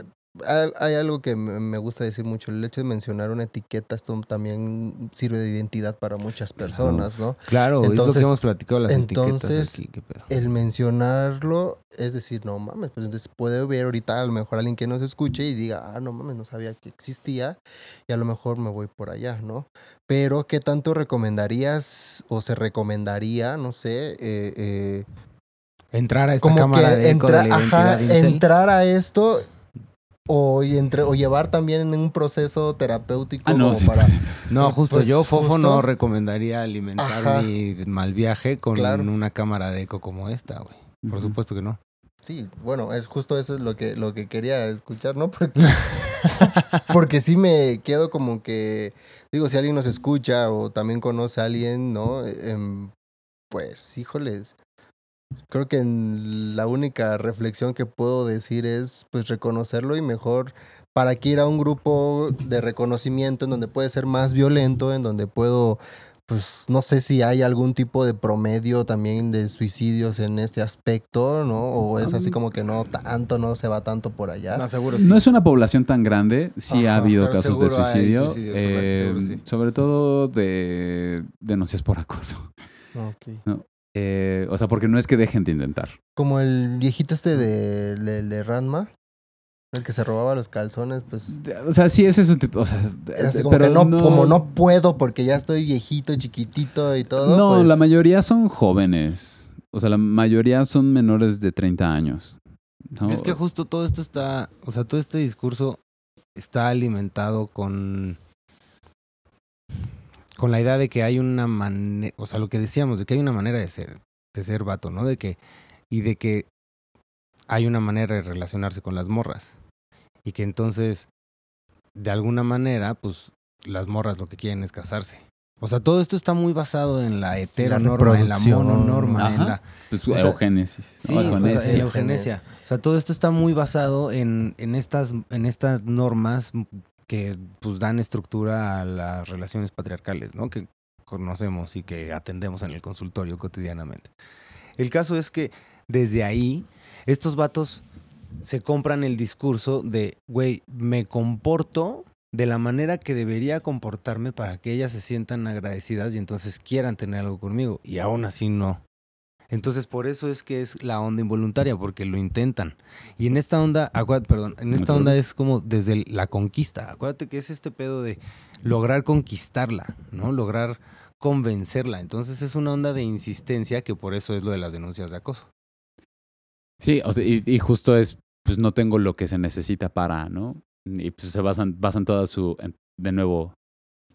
hay algo que me gusta decir mucho, el hecho de mencionar una etiqueta, esto también sirve de identidad para muchas personas, ¿no? Claro, es lo Entonces- que hemos platicado las entonces, etiquetas aquí. el mencionarlo es decir, no mames, pues entonces puede ver ahorita a lo mejor alguien que nos escuche y diga, ah, no mames, no sabía que existía y a lo mejor me voy por allá, ¿no? Pero, ¿qué tanto recomendarías o se recomendaría, no sé, eh, eh, Entrar a esta como cámara que de eco de entra- la identidad ajá, entrar a esto o, y entre, o llevar también en un proceso terapéutico Ah, no, como sí. para... No, justo Pues, yo, Fofo, justo. no recomendaría alimentar Ajá. mi mal viaje con Claro. una cámara de eco como esta, güey. Por supuesto que no. Sí, bueno, es justo eso es lo que, lo que quería escuchar, ¿no? Porque, porque sí me quedo como que, digo, si alguien nos escucha o también conoce a alguien, ¿no? Em, pues, híjoles, creo que en- la única reflexión que puedo decir es, pues, reconocerlo y mejor para que ir a un grupo de reconocimiento en donde puede ser más violento, en donde puedo pues no sé si hay algún tipo de promedio también de suicidios en este aspecto, ¿no? O es así como que no tanto, no se va tanto por allá. seguro No es una población tan grande, sí ha habido casos de suicidio, eh, sí. sobre todo de denuncias por acoso. Ok. Eh, o sea, porque no es que dejen de intentar. Como el viejito este de, de, de Ranma, el que se robaba los calzones, pues... O sea, sí, ese es un tipo, o sea, así como pero que no, como no puedo porque ya estoy viejito, chiquitito y todo. No, pues, la mayoría son jóvenes. O sea, la mayoría son menores de 30 años. ¿no? Es que justo todo esto está, o sea, todo este discurso está alimentado con con la idea de que hay una manera, o sea, lo que decíamos, de que hay una manera de ser, de ser vato, ¿no? De que y de que hay una manera de relacionarse con las morras y que entonces de alguna manera, pues las morras lo que quieren es casarse. O sea, todo esto está muy basado en la heteronorma, en la mononorma, en la Pues, o sea, eugénesis. Sí, o o sea, eugenesia. en eugenesia. O sea, todo esto está muy basado en, en, estas, en estas normas que pues dan estructura a las relaciones patriarcales, ¿no? Que conocemos y que atendemos en el consultorio cotidianamente. El caso es que desde ahí, estos vatos se compran el discurso de, güey, me comporto de la manera que debería comportarme para que ellas se sientan agradecidas y entonces quieran tener algo conmigo. Y aún así no. Entonces por eso es que es la onda involuntaria, porque lo intentan. Y en esta onda, acuérdate, perdón, en esta onda es como desde el- la conquista. Acuérdate que es este pedo de lograr conquistarla, ¿no? Lograr convencerla. Entonces es una onda de insistencia que por eso es lo de las denuncias de acoso. Sí, o sea, y, y justo es, pues no tengo lo que se necesita para, ¿no? Y pues se basan, basan toda su, de nuevo,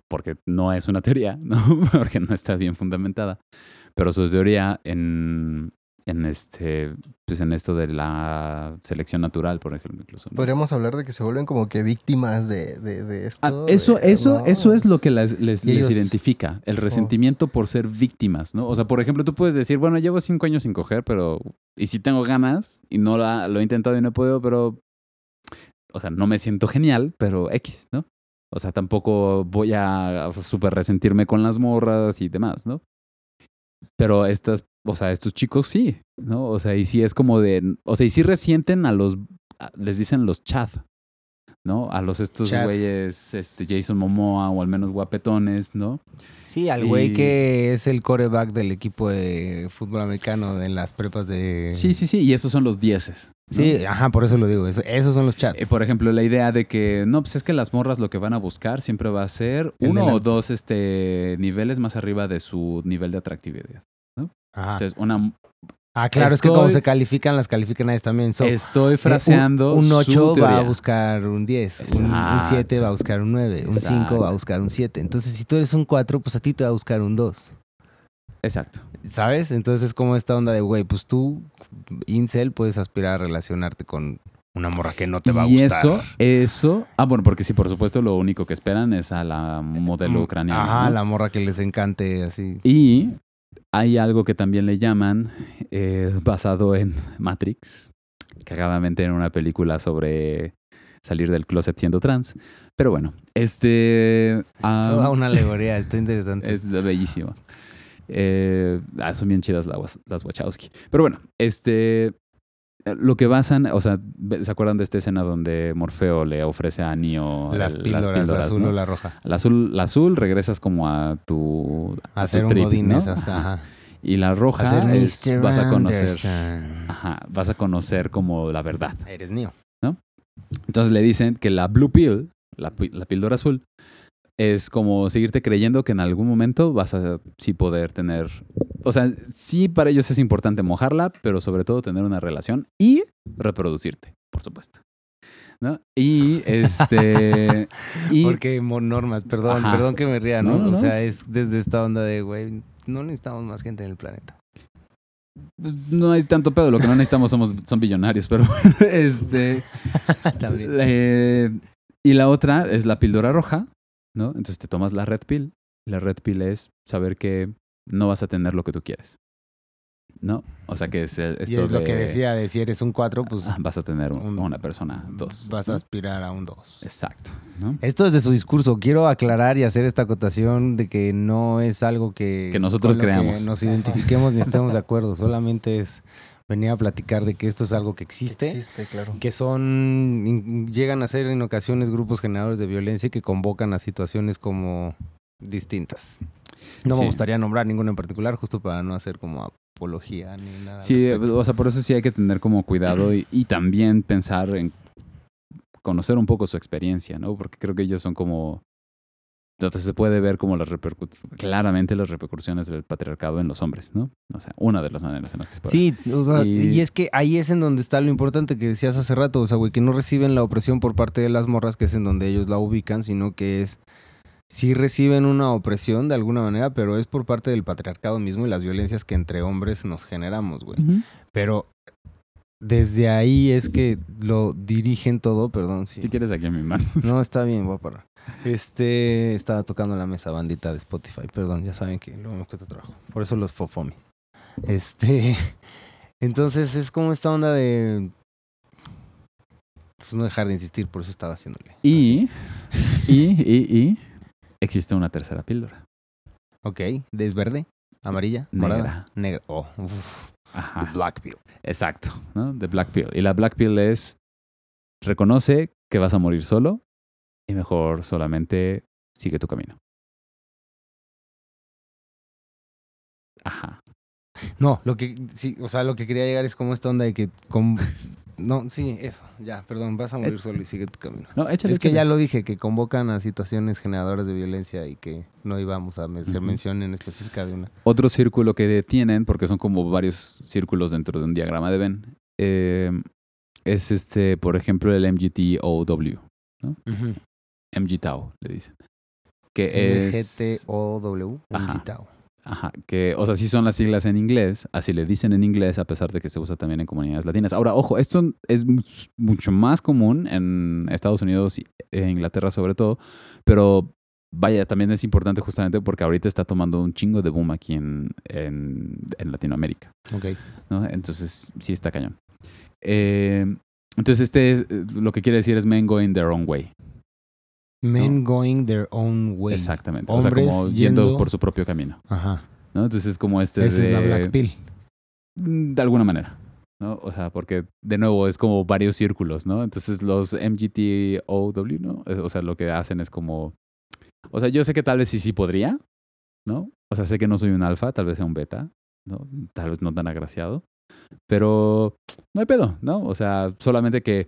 porque no es una teoría, ¿no? porque no está bien fundamentada, pero su teoría en, en este, pues en esto de la selección natural, por ejemplo, incluso. ¿no? Podríamos hablar de que se vuelven como que víctimas de, de, de esto. Ah, eso, de- eso, ¿no? eso es lo que les, les, Y les ellos- Oh. identifica, el resentimiento por ser víctimas, ¿no? O sea, por ejemplo, tú puedes decir, bueno, llevo cinco años sin coger, pero... Y si tengo ganas, y no la, lo he intentado y no he podido, pero... O sea, no me siento genial, pero X, ¿no? O sea, tampoco voy a o sea, súper resentirme con las morras y demás, ¿no? Pero estas, o sea, estos chicos sí, ¿no? O sea, y sí es como de... O sea, y sí resienten a los... a- les dicen los chat, ¿no? A los estos Chats. güeyes, este, Jason Momoa o al menos guapetones, ¿no? Sí, al güey que es el coreback del equipo de fútbol americano en las prepas de... Sí, sí, sí, y esos son los dieces. ¿No? Sí, ajá, por eso lo digo. eso- esos son los chats. Eh, por ejemplo, la idea de que, no, pues es que las morras lo que van a buscar siempre va a ser El uno o dos este, niveles más arriba de su nivel de atractividad. Ajá. Entonces, una, Ah, claro, es que como se califican, las califican también. So, estoy eh, fraseando Un, un su 8 va a buscar un 10, un- un Exacto. 7 va a buscar un 9, un 5 va a Exacto. buscar un 7. Entonces, si tú eres un 4, pues a ti te va a buscar un 2. Exacto. ¿Sabes? Entonces es como esta onda de, güey, pues tú, incel, puedes aspirar a relacionarte con una morra que no te va a y gustar. eso, eso, ah, bueno, porque sí, por supuesto, lo único que esperan es a la modelo Mm, ucraniana. Ajá, ¿no? la morra que les encante así. Y Hay algo que también le llaman, eh, basado en Matrix, cagadamente en una película sobre salir del closet siendo trans. Pero bueno, este... ah, Toda una alegoría, está interesante. es bellísimo. Eh, ah, son bien chidas las, las Wachowski. Pero bueno, este. Lo que basan, o sea, ¿se acuerdan de esta escena donde Morfeo le ofrece a Neo las el- píldoras, la azul ¿no? o la roja. La azul, la azul regresas como a tu, a Hacer un trip, godín ¿no? esas, Ajá. ajá. Y la roja es, vas a conocer, Anderson. ajá, vas a conocer como la verdad. Eres Neo. Entonces le dicen que la blue pill, la, la píldora azul, es como seguirte creyendo que en algún momento vas a sí poder tener, o sea, sí para ellos es importante mojarla, pero sobre todo tener una relación y reproducirte, por supuesto. ¿No? Y este y Porque normas, perdón, Ajá. perdón que me ría, ¿no? No, no, O sea, es desde esta onda de, güey, no necesitamos más gente en el planeta. pues, no hay tanto pedo, lo que no necesitamos somos son billonarios, pero bueno, este También. Eh, y la otra es la píldora roja, ¿no? Entonces te tomas la red pill. La red pill es saber que no vas a tener lo que tú quieres. ¿No? O sea que es el- Y esto es lo que decía, de si eres un 4, pues ah, vas a tener un- un- una persona, dos. vas a aspirar a un 2. Exacto. ¿no? Esto es de su discurso. Quiero aclarar y hacer esta acotación de que no es algo que, Que nosotros lo que creamos. nos identifiquemos ni estemos de acuerdo. Solamente es venir a platicar de que esto es algo que existe. Existe, claro. Que son, llegan a ser en ocasiones grupos generadores de violencia y que convocan a situaciones como distintas. No Sí. me gustaría nombrar ninguno en particular, justo para no hacer como apología ni nada. Sí, respecto. o sea, por eso sí hay que tener como cuidado y, y también pensar en conocer un poco su experiencia, ¿no? Porque creo que ellos son como... Entonces se puede ver como las repercusiones, claramente las repercusiones del patriarcado en los hombres, ¿no? O sea, una de las maneras en las que se puede Sí, o sea, Y- y... es que ahí es en donde está lo importante que decías hace rato, o sea, güey, que no reciben la opresión por parte de las morras, que es en donde ellos la ubican, sino que es, sí reciben una opresión de alguna manera, pero es por parte del patriarcado mismo y las violencias que entre hombres nos generamos, güey. Pero desde ahí es que lo dirigen todo, perdón, sí. Si quieres aquí a mi mano. No, está bien, voy a parar. Este, estaba tocando la mesa bandita de Spotify, perdón, ya saben que luego me cuesta trabajo. Por eso los fofomis. Este, entonces es como esta onda de pues no dejar de insistir, por eso estaba haciéndole. Y, y, y, y, existe una tercera píldora. Ok, ¿es verde? ¿Amarilla? Negra. ¿Morada? Negra. Oh, uf, Ajá. the black pill. Exacto, ¿no? The Black Pill. Y la Black Pill es, reconoce que vas a morir solo y mejor solamente sigue tu camino. Ajá. No, lo que sí, o sea, lo que quería llegar es como esta onda de que con- no, sí, eso, ya, perdón, vas a morir solo y sigue tu camino. No, échale. Es que échale. ya lo dije, que convocan a situaciones generadoras de violencia y que no íbamos a hacer mención en específica de una. Otro círculo que tienen, porque son como varios círculos dentro de un diagrama de Venn, eh, es este, por ejemplo, el MGTOW, MGTOW, le dicen. Que es... MGTOW. Ajá, que, o sea, sí son las siglas en inglés, así le dicen en inglés, a pesar de que se usa también en comunidades latinas. Ahora, ojo, esto es mu- mucho más común en Estados Unidos y e Inglaterra sobre todo, pero vaya, también es importante justamente porque ahorita está tomando un chingo de boom aquí en, en, en Latinoamérica, Ok. ¿no? Entonces, sí está cañón. Eh, entonces, este es, lo que quiere decir es men going their own way. Men going their own way. Exactamente. O sea, Hombres como yendo yendo- por su propio camino, Ajá. ¿no? Entonces, es como este Esa es la de- Black Pill. Mm, De alguna manera, ¿no? O sea, porque de nuevo es como varios círculos, ¿no? Entonces los MGTOW, ¿no? Eh, O sea, lo que hacen es como... O sea, yo sé que tal vez sí, sí podría, ¿no? O sea, sé que no soy un alfa, tal vez sea un beta, ¿no? Tal vez no tan agraciado, pero no hay pedo, ¿no? O sea, solamente que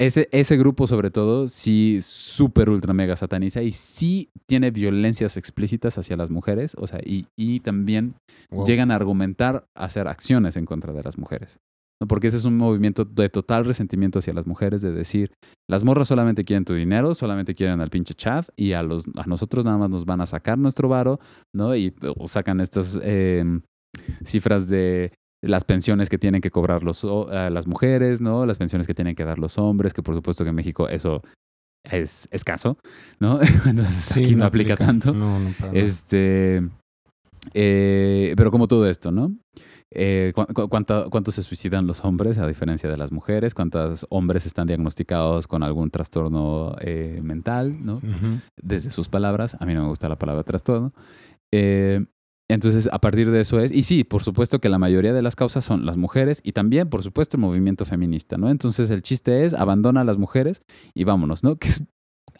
ese, ese grupo sobre todo sí súper ultra mega sataniza y sí tiene violencias explícitas hacia las mujeres, o sea, y, y también Wow. llegan a argumentar, a hacer acciones en contra de las mujeres. ¿no? Porque ese es un movimiento de total resentimiento hacia las mujeres, de decir, las morras solamente quieren tu dinero, solamente quieren al pinche chat y a, los, a nosotros nada más nos van a sacar nuestro varo, ¿no? Y o sacan estas eh, cifras de las pensiones que tienen que cobrar los, o- a las mujeres, ¿no? Las pensiones que tienen que dar los hombres, que por supuesto que en México eso es escaso, ¿no? Entonces Sí, aquí no, aplica, tanto. No, no, para. Este. Eh, pero como todo esto, ¿no? Eh, cu- cu- cuánta- ¿Cuántos se suicidan los hombres a diferencia de las mujeres? ¿Cuántos hombres están diagnosticados con algún trastorno eh, mental, ¿no? Desde sus palabras. A mí no me gusta la palabra trastorno. Eh, entonces, a partir de eso es, y sí, por supuesto que la mayoría de las causas son las mujeres y también, por supuesto, el movimiento feminista, ¿no? Entonces, el chiste es, abandona a las mujeres y vámonos, ¿no? Que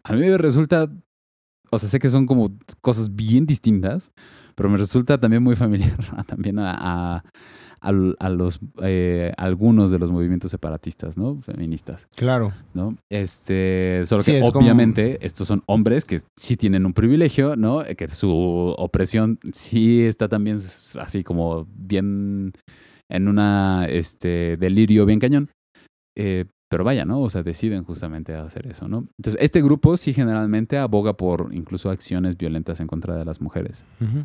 a mí me resulta, o sea, sé que son como cosas bien distintas, pero me resulta también muy familiar también a- a los, eh, algunos de los movimientos separatistas, ¿no? Feministas. Claro. ¿no? Este, solo Sí, que es como- obviamente estos son hombres que sí tienen un privilegio, ¿no? Que su opresión sí está también así como bien en una este delirio bien cañón. Eh, pero vaya, ¿no? O sea, deciden justamente hacer eso, ¿no? Entonces, este grupo sí generalmente aboga por incluso acciones violentas en contra de las mujeres.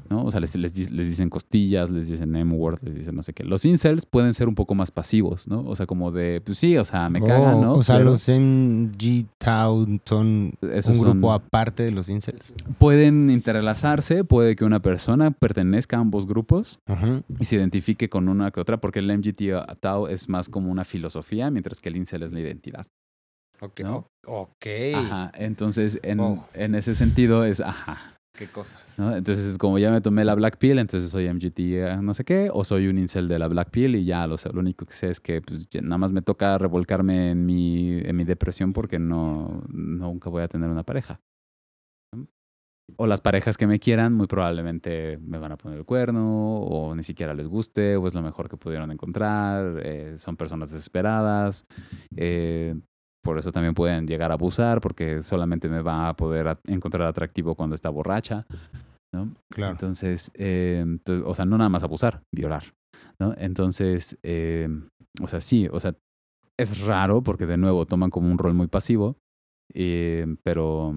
¿no? O sea, les, les, les dicen costillas, les dicen M-word, les dicen no sé qué. Los incels pueden ser un poco más pasivos, ¿no? O sea, como de, pues sí, o sea, me Oh, cagan, ¿no? O sea, Pero los MG Town son un grupo son- aparte de los incels. pueden interlazarse, puede que una persona pertenezca a ambos grupos Ajá. y se identifique con una que otra, porque el MGT Tau es más como una filosofía, mientras que el incel es la identidad. Ok. ¿No? Ok. Ajá, entonces en, Oh. en ese sentido es, ajá, Qué cosas. ¿no? Entonces es como ya me tomé la Black Pill, entonces soy MGT eh, no sé qué, o soy un incel de la Black Pill y ya lo, sé, lo único que sé es que pues, nada más me toca revolcarme en mi, en mi depresión porque no, nunca voy a tener una pareja. O las parejas que me quieran muy probablemente me van a poner el cuerno o ni siquiera les guste o es lo mejor que pudieron encontrar, eh, son personas desesperadas. eh, por eso también pueden llegar a abusar porque solamente me va a poder at- encontrar atractivo cuando está borracha. ¿no? Claro. Entonces, eh, o sea, no nada más abusar, violar, ¿no? Entonces, eh, o sea, sí, o sea, es raro porque de nuevo toman como un rol muy pasivo, eh, pero,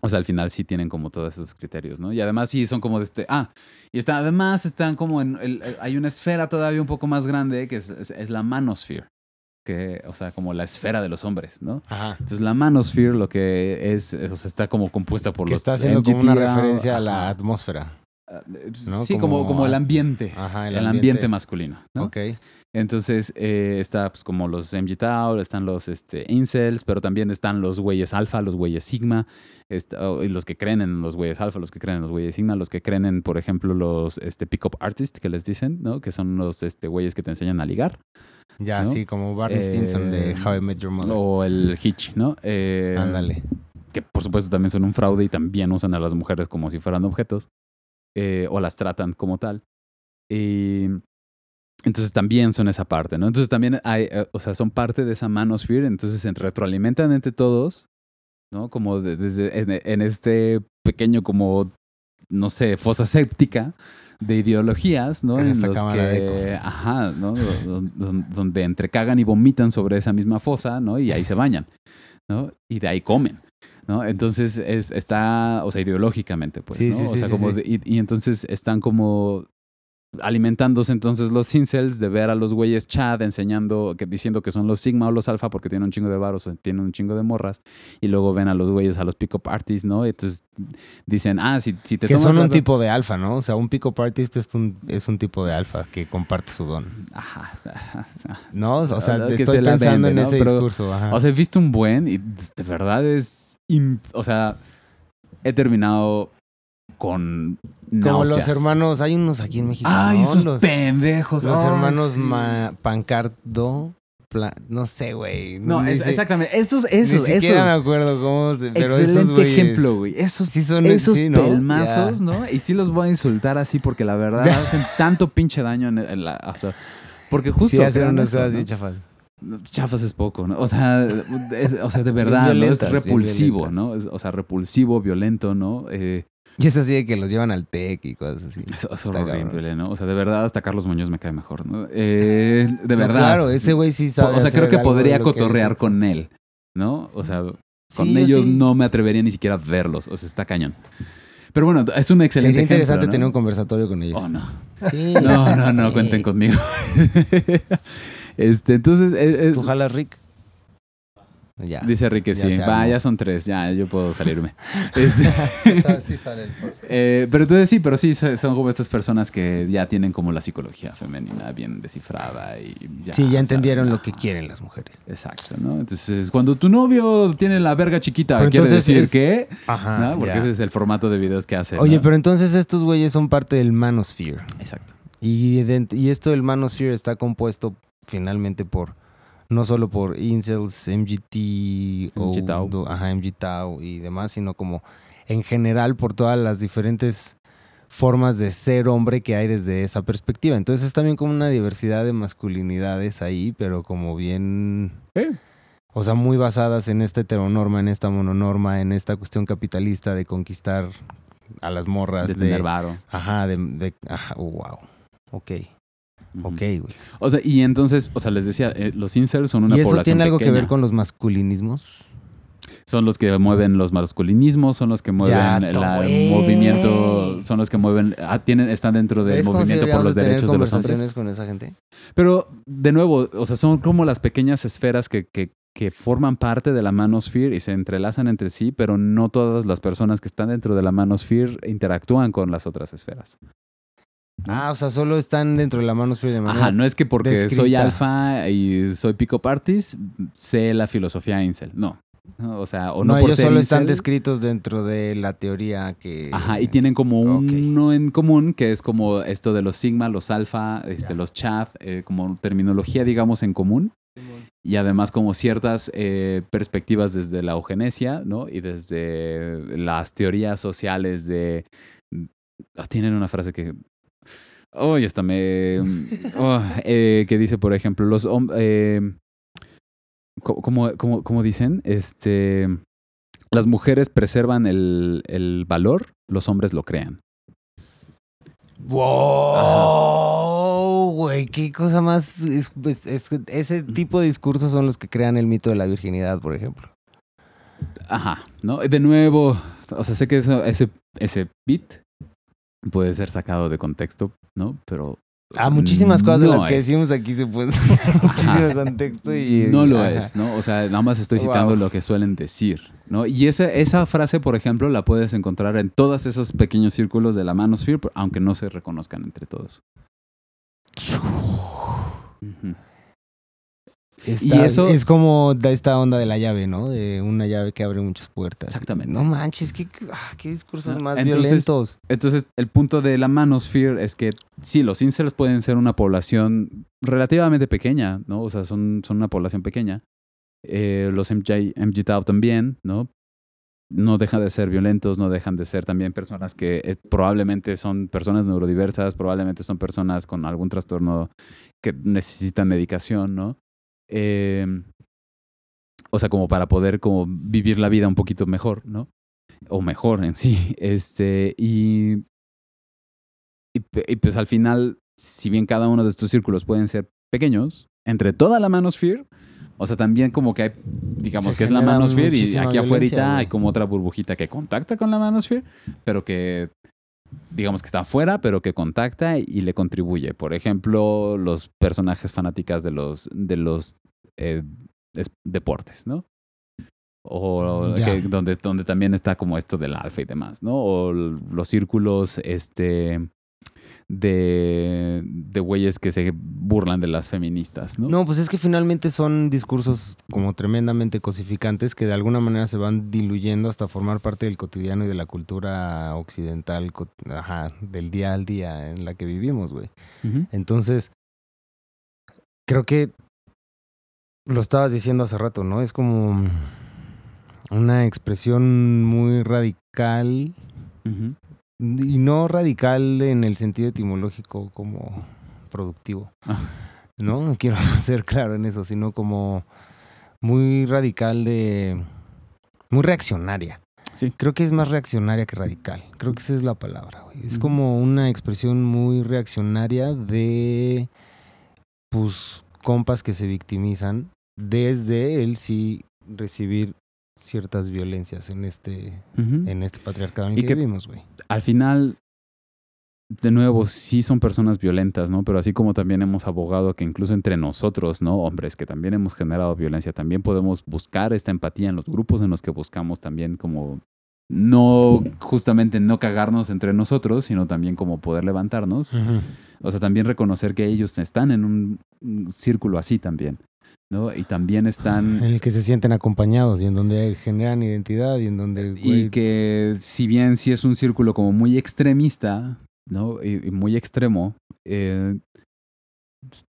o sea, al final sí tienen como todos esos criterios, ¿no? Y además sí son como de este, ah, y está, además están como en, el- hay una esfera todavía un poco más grande que es, es- es la manosphere, que, o sea, como la esfera de los hombres, ¿no? Ajá. Entonces la manosphere lo que es, o sea, está como compuesta por Que los está haciendo como una referencia a la atmósfera. Eh, ¿no? Sí, como, Como- como el ambiente. Ajá, el, ambiente, masculino. ¿no? Ok. Entonces eh, está pues, como los MGTOW, están los este, incels, pero también están los güeyes alfa, los güeyes sigma, está- o- y los que creen en los güeyes alfa, los que creen en los güeyes sigma, los que creen en, por ejemplo, los este, pick-up artists que les dicen, ¿no? Que son los este, güeyes que te enseñan a ligar. Ya, ¿no? sí, como Barney Eh, Stinson de How I Met Your Mother. O el hitch, ¿no? Eh, Ándale. que por supuesto también son un fraude y también usan a las mujeres como si fueran objetos eh, o las tratan como tal. Y entonces también son esa parte, ¿no? Entonces también hay, eh, o sea, son parte de esa manosphere, entonces se retroalimentan entre todos, ¿no? Como de- desde en, en este pequeño como, no sé, fosa séptica de ideologías, ¿no? En En los de que, eco. ajá, ¿no? Don- don- Donde entrecagan y vomitan sobre esa misma fosa, ¿no? Y ahí se bañan, ¿no? Y de ahí comen. ¿No? Entonces es, está, o sea, ideológicamente, pues, Sí, ¿no? sí, o sea, sí, como de- y, y entonces están como alimentándose entonces los incels de ver a los güeyes Chad enseñando, que, diciendo que son los Sigma o los Alpha porque tienen un chingo de varos o tienen un chingo de morras y luego ven a los güeyes, a los pick-up artists, ¿no? Y entonces dicen, ah, si, si te Que tomas son la- un tipo de alfa, ¿no? O sea, un pick-up artist es un, es un tipo de alfa que comparte su don. Ajá, ajá. ¿no? O sea, estoy pensando vende, en ¿no? ese Pero, discurso. ajá. O sea, he visto un buen y de verdad es, o sea, he terminado con Como los náuseas. hermanos, hay unos aquí en México. Ay, ¿no? esos los, pendejos. los Ay, hermanos sí. Ma- Pancardo. No sé, güey. No, ni es- exactamente. Esos, Ni esos, siquiera me esos. acuerdo cómo se. Pero esos Excelente güeyes- ejemplo, güey. Esos, Sí son esos sí, ¿no? pelmazos, Ya. ¿no? Y sí los voy a insultar así porque la verdad hacen tanto pinche daño en, la. O sea, porque justo. Sí, hacen unas cosas ¿no? bien chafas. Chafas es poco, ¿no? O sea, es- o sea de verdad, ¿no? es repulsivo. ¿no? Es- o sea, repulsivo, violento, ¿no? Eh, Y es así de que los llevan al TEC y cosas así. es, es horrible, ¿no? O sea, de verdad, hasta Carlos Muñoz me cae mejor, ¿no? Eh, de No, verdad. claro, ese güey sí sabe. O sea, creo que podría que cotorrear dices. con él, ¿no? O sea, con Sí, ellos sí. no me atrevería ni siquiera a verlos. O sea, está cañón. Pero bueno, es un excelente Sería interesante ejemplo, ¿no? tener un conversatorio con ellos. Oh, no. Sí. No, no, no, Sí. cuenten conmigo. este, entonces, eh, eh, ¿Tú jalas, Rick? Ya. Dice Rick que Ya sí. Va, ya son tres. Ya, yo puedo salirme. Este, Sí sale, sí sale el eh, pero entonces sí, pero sí, so- son como estas personas que ya tienen como la psicología femenina bien descifrada y ya. sí, ya saben, entendieron lo que quieren las mujeres. Exacto, ¿no? Entonces, cuando tu novio tiene la verga chiquita, Pero quiere entonces decir es- que... Ajá. ¿no? Porque ese es el formato de videos que hace. Oye, ¿no? pero entonces estos güeyes son parte del Manosphere. Exacto. Y, y esto del Manosphere está compuesto finalmente por no solo por incels, MGT, ajá, MGTOW y demás, sino como en general por todas las diferentes formas de ser hombre que hay desde esa perspectiva. Entonces es también como una diversidad de masculinidades ahí, pero como bien, Eh, o sea, muy basadas en esta heteronorma, en esta mononorma, en esta cuestión capitalista de conquistar a las morras, de de, tener varo. ajá, de, de- ajá, oh, wow, ok. Ok, güey. O sea, y entonces, o sea, les decía, eh, los incels son una ¿Y eso población tiene algo que ver con los masculinismos? Son los que mueven los masculinismos, son los que mueven Ya, el to- güey. movimiento, son los que mueven, ah, tienen, están dentro del ¿Ves cómo sí movimiento por deberíamos los de tener derechos de los conversaciones hombres. con esa gente? Pero, de nuevo, o sea, son como las pequeñas esferas que, que, que forman parte de la manosphere y se entrelazan entre sí, pero no todas las personas que están dentro de la manosphere interactúan con las otras esferas. Ah, o sea, solo están dentro de la manosphere de manera... Ajá, no es que porque soy alfa y soy pico parties, sé la filosofía incel. No. O sea, o no, no, por ellos ser solo están descritos dentro de la teoría que... Ajá, y tienen como uno en común, que es como esto de los sigma, los alfa, este, los chat, eh, como terminología, digamos, en común. Y además como ciertas eh, perspectivas desde la eugenesia, ¿no? Y desde las teorías sociales de... Ah, tienen una frase que... Oh, ya está, me... oh, eh, que dice, por ejemplo, los... eh, como dicen, este... Las mujeres preservan el, el valor, los hombres lo crean. ¡Wow! Güey, qué cosa más... es- pues, es ese tipo de discursos son los que crean el mito de la virginidad, por ejemplo. Ajá, ¿no? De nuevo, o sea, sé que eso, ese, ese beat puede ser sacado de contexto, ¿no? Pero Ah, muchísimas cosas de las que decimos aquí se pueden sacar muchísimo contexto y... no lo ajá. es, ¿no? O sea, nada más estoy citando Wow. lo que suelen decir, ¿no? Y esa, esa frase, por ejemplo, la puedes encontrar en todos esos pequeños círculos de la manosphere, aunque no se reconozcan entre todos. Ujú. Está- Y eso- es como da esta onda de la llave, ¿no? De una llave que abre muchas puertas. Exactamente. No manches, qué, ah, qué discursos No, más entonces- violentos. Entonces, el punto de la manosphere es que sí, los incels pueden ser una población relativamente pequeña, ¿no? O sea, son, son una población pequeña. Eh, los MJ, MGTOW también, ¿no? No dejan de ser violentos, no dejan de ser también personas que eh, probablemente son personas neurodiversas, probablemente son personas con algún trastorno que necesitan medicación, ¿no? Eh, o sea, como para poder como vivir la vida un poquito mejor, ¿no? O mejor en sí. Este, y, y, pues al final, si bien cada uno de estos círculos pueden ser pequeños, entre toda la manosphere, o sea, también como que hay, digamos Se que es la manosphere y aquí afuera hay como otra burbujita que contacta con la manosphere, pero que digamos que está afuera, pero que contacta y le contribuye. Por ejemplo, los personajes fanáticas de los, de los eh, es- deportes, ¿no? O que- donde, donde también está como esto del alfa y demás, ¿no? O los círculos este, de, de güeyes que se burlan de las feministas, ¿no? No, pues es que finalmente son discursos como tremendamente cosificantes que de alguna manera se van diluyendo hasta formar parte del cotidiano y de la cultura occidental, ajá, del día al día en la que vivimos, güey. Entonces, creo que lo estabas diciendo hace rato, ¿no? Es como una expresión muy radical. Y no radical en el sentido etimológico como productivo. Ah. No, no quiero ser claro en eso, sino como muy radical de... muy reaccionaria. Sí. Creo que es más reaccionaria que radical. Creo que esa es la palabra, güey. Es como una expresión muy reaccionaria de, pues, compas que se victimizan desde el sí recibir ciertas violencias en este, en este patriarcado en el Y que, que- vivimos, güey. Al final, de nuevo, sí son personas violentas, ¿no? Pero así como también hemos abogado que incluso entre nosotros, ¿no? Hombres que también hemos generado violencia, también podemos buscar esta empatía en los grupos en los que buscamos también como no justamente no cagarnos entre nosotros, sino también como poder levantarnos. O sea, también reconocer que ellos están en un círculo así también, ¿no? Y también están... En el que se sienten acompañados y en donde generan identidad y en donde... Y que si bien sí es un círculo como muy extremista, ¿no? Y, y muy extremo, eh,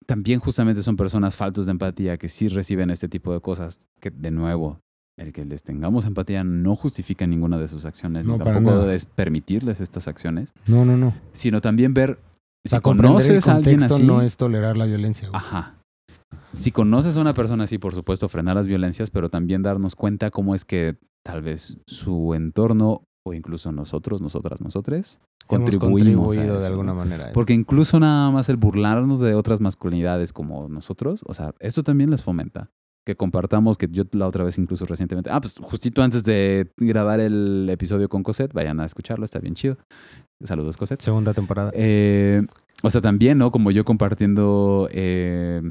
también justamente son personas faltos de empatía que sí reciben este tipo de cosas que, de nuevo, el que les tengamos empatía no justifica ninguna de sus acciones, No, ni para tampoco es permitirles estas acciones, No, no, no. sino también ver O si comprender el conoces a alguien contexto así, no es tolerar la violencia. güey. Ajá. Si conoces a una persona así, por supuesto, frenar las violencias, pero también darnos cuenta cómo es que tal vez su entorno o incluso nosotros, nosotras, nosotres, contribuimos a de alguna manera. Porque incluso nada más el burlarnos de otras masculinidades como nosotros, o sea, esto también les fomenta. Que compartamos, que yo la otra vez incluso recientemente, ah, pues justito antes de grabar el episodio con Cosette, vayan a escucharlo, está bien chido. Saludos, Cosette. Segunda temporada. Eh, o sea, también, ¿no? Como yo compartiendo eh,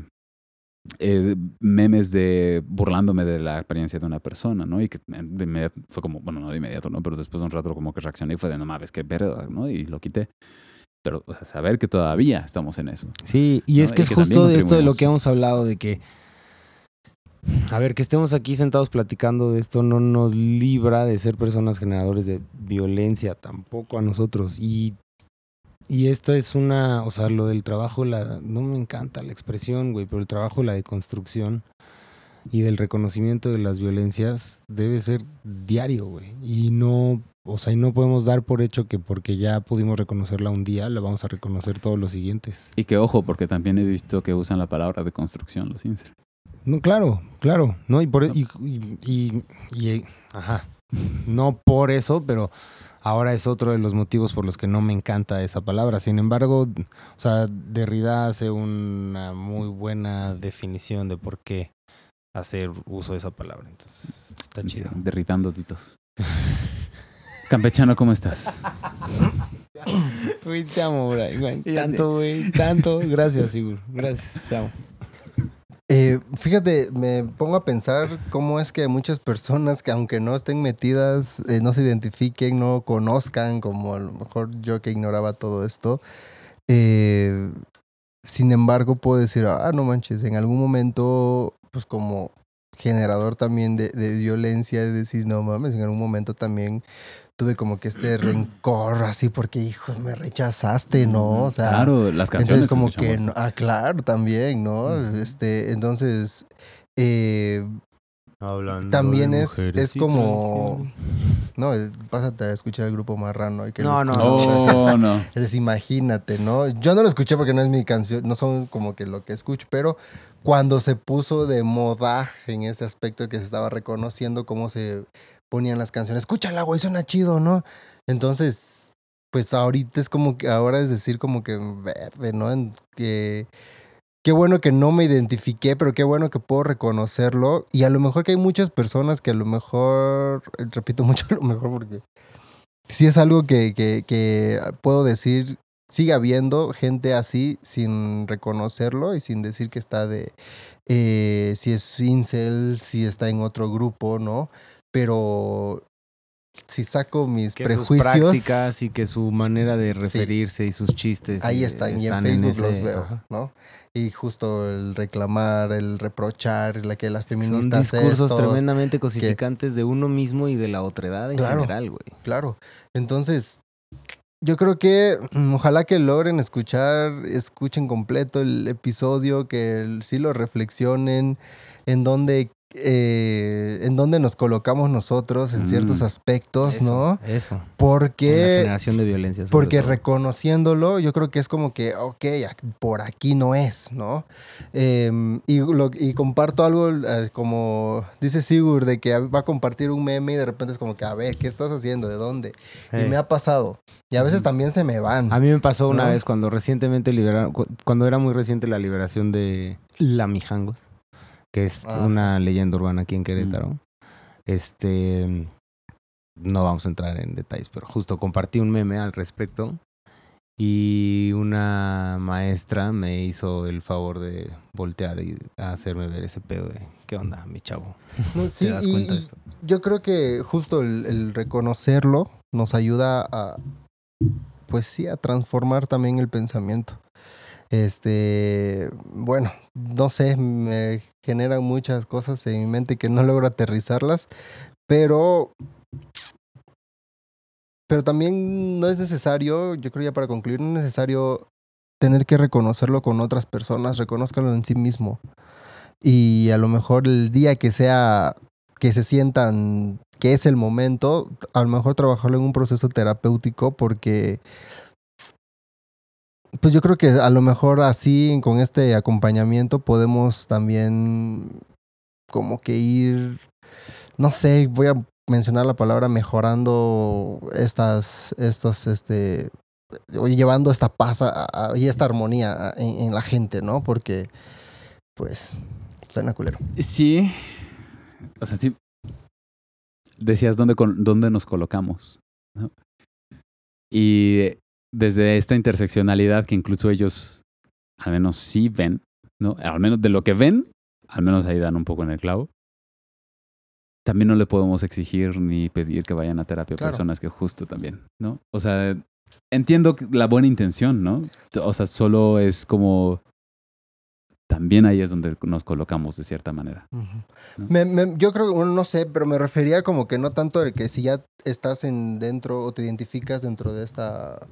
eh, memes de burlándome de la apariencia de una persona, ¿no? Y que de inmediato fue como, bueno, no de inmediato, ¿no? Pero después de un rato como que reaccioné y fue de, no mames, qué verga, ¿no? Y lo quité. Pero, o sea, saber que todavía estamos en eso. Sí, y ¿no? es que Y es que justo de esto de lo que hemos hablado, de que, a ver, que estemos aquí sentados platicando de esto no nos libra de ser personas generadores de violencia tampoco a nosotros. Y, y esto es una, o sea, lo del trabajo, la, no me encanta la expresión, güey, pero el trabajo, la deconstrucción y del reconocimiento de las violencias debe ser diario, güey. Y no, o sea, y no podemos dar por hecho que porque ya pudimos reconocerla un día, la vamos a reconocer todos los siguientes. Y que ojo, porque también he visto que usan la palabra de construcción los incel. No, claro, claro, ¿no? Y por y, y, y- y- ajá. No por eso, pero ahora es otro de los motivos por los que no me encanta esa palabra. Sin embargo, o sea, Derrida hace una muy buena definición de por qué hacer uso de esa palabra. Entonces, está chido. Derritando titos. Campechano, ¿cómo estás? Te amo, Brian. Tanto, güey, tanto. Gracias, Sigur. Gracias, te amo. Eh, fíjate, me pongo a pensar cómo es que muchas personas que aunque no estén metidas, eh, no se identifiquen, no conozcan, como a lo mejor yo que ignoraba todo esto, eh, sin embargo puedo decir, ah, no manches, en algún momento, pues como generador también de, de violencia, de decir, no mames, en algún momento también tuve como que este rencor así porque, hijos, me rechazaste, ¿no? O sea, claro, las canciones entonces como que, no- ah, claro, también, ¿no? Este, entonces, eh, Hablando También de es- es como- no, eh, pásate a escuchar el grupo Marrano. y que No, no, escuches. Oh, no. Entonces, imagínate, ¿no? Yo no lo escuché porque no es mi canción, no son como que lo que escucho, pero cuando se puso de moda en ese aspecto que se estaba reconociendo cómo se ponían las canciones, escúchala, güey, suena chido, ¿no? Entonces, pues ahorita es como que, ahora es decir como que verde, ¿no? Que qué bueno que no me identifiqué, pero qué bueno que puedo reconocerlo. Y a lo mejor que hay muchas personas que a lo mejor, repito mucho a lo mejor porque sí es algo que, que, que puedo decir, sigue habiendo gente así sin reconocerlo y sin decir que está de, eh, si es incel, si está en otro grupo, ¿no? Pero si saco mis que sus prejuicios, prácticas y que su manera de referirse y sus chistes ahí están, y en Facebook ese- los veo, ajá. ¿no? Y justo el reclamar, el reprochar, la que las feministas Son discursos estos, tremendamente cosificantes de uno mismo y de la otredad en Claro. general, güey. Claro. Entonces, yo creo que mm, ojalá que logren escuchar, escuchen completo el episodio, que sí lo reflexionen, en donde, eh, en donde nos colocamos nosotros en ciertos Mm. aspectos, Eso, ¿no? Eso. En la Porque, generación de violencia. porque todo. reconociéndolo, yo creo que es como que, ok, por aquí no es, ¿no? Em, y, lo- y comparto algo eh, como dice Sigur, de que va a compartir un meme y de repente es como que, a ver, ¿qué estás haciendo? ¿De dónde? Y Eh. me ha pasado. Y a veces Ujú. también se me van. A mí me pasó una ¿No? vez cuando recientemente liberaron, cu- cuando era muy reciente la liberación de Lamijangos, que es Ah. una leyenda urbana aquí en Querétaro. Este, no vamos a entrar en detalles, pero justo compartí un meme al respecto Y una maestra me hizo el favor de voltear y hacerme ver ese pedo de qué onda, mi chavo. No, sí, ¿Te das cuenta de esto? yo creo que justo el, el reconocerlo nos ayuda a, pues sí, a transformar también el pensamiento. Este, bueno, no sé, me generan muchas cosas en mi mente que no logro aterrizarlas, pero, pero también no es necesario, yo creo ya para concluir, no es necesario tener que reconocerlo con otras personas, reconózcalo en sí mismo. Y a lo mejor el día que sea, que se sientan que es el momento, a lo mejor trabajarlo en un proceso terapéutico porque pues yo creo que a lo mejor así con este acompañamiento podemos también como que ir no sé, voy a mencionar la palabra mejorando estas estas este llevando esta paz a- y esta armonía en, la gente, ¿no? Porque pues suena culero. Sí. O sea, sí. Decías dónde, dónde nos colocamos. ¿no? Y desde esta interseccionalidad que incluso ellos al menos sí ven, ¿no? Al menos de lo que ven, al menos ahí dan un poco en el clavo. También no le podemos exigir ni pedir que vayan a terapia Claro. personas que justo también, ¿no? O sea, entiendo la buena intención, ¿no? O sea, solo es como también ahí es donde nos colocamos de cierta manera. ¿no? Me- me- yo creo bueno, no sé, pero me refería como que no tanto de que si ya estás en dentro o te identificas dentro de esta,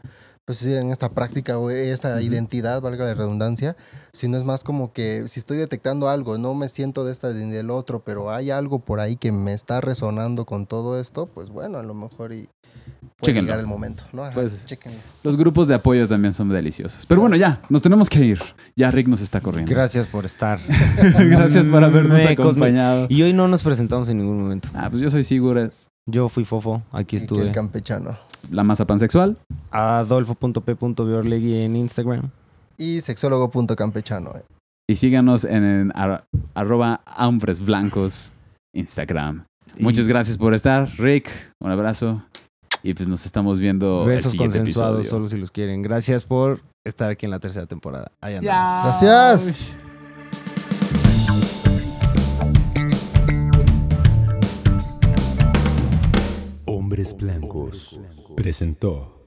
pues sí, en esta práctica o esta identidad, valga la redundancia, sino es más como que si estoy detectando algo, no me siento de esta ni del otro, pero hay algo por ahí que me está resonando con todo esto, pues bueno, a lo mejor y puede Chéquenlo. llegar el momento, ¿no? Ajá, Pues-. Los grupos de apoyo también son deliciosos. Pero bueno, ya, nos tenemos que ir. Ya Rick nos está corriendo. Gracias por estar. Gracias por habernos acompañado. Y hoy no nos presentamos en ningún momento. Ah, pues yo soy Sigur, Yo fui Fofo, aquí estuve. el campechano. la masa pansexual. Adolfo.p.biorlegui en Instagram. Y sexólogo.campechano. eh. Y síganos en, en ar- arroba hombres blancos Instagram. Y Muchas gracias por estar. Rick, un abrazo. Y pues nos estamos viendo el Besos siguiente consensuados, episodio. solo si los quieren. Gracias por estar aquí en la tercera temporada. Ahí andamos. Gracias. Blancos presentó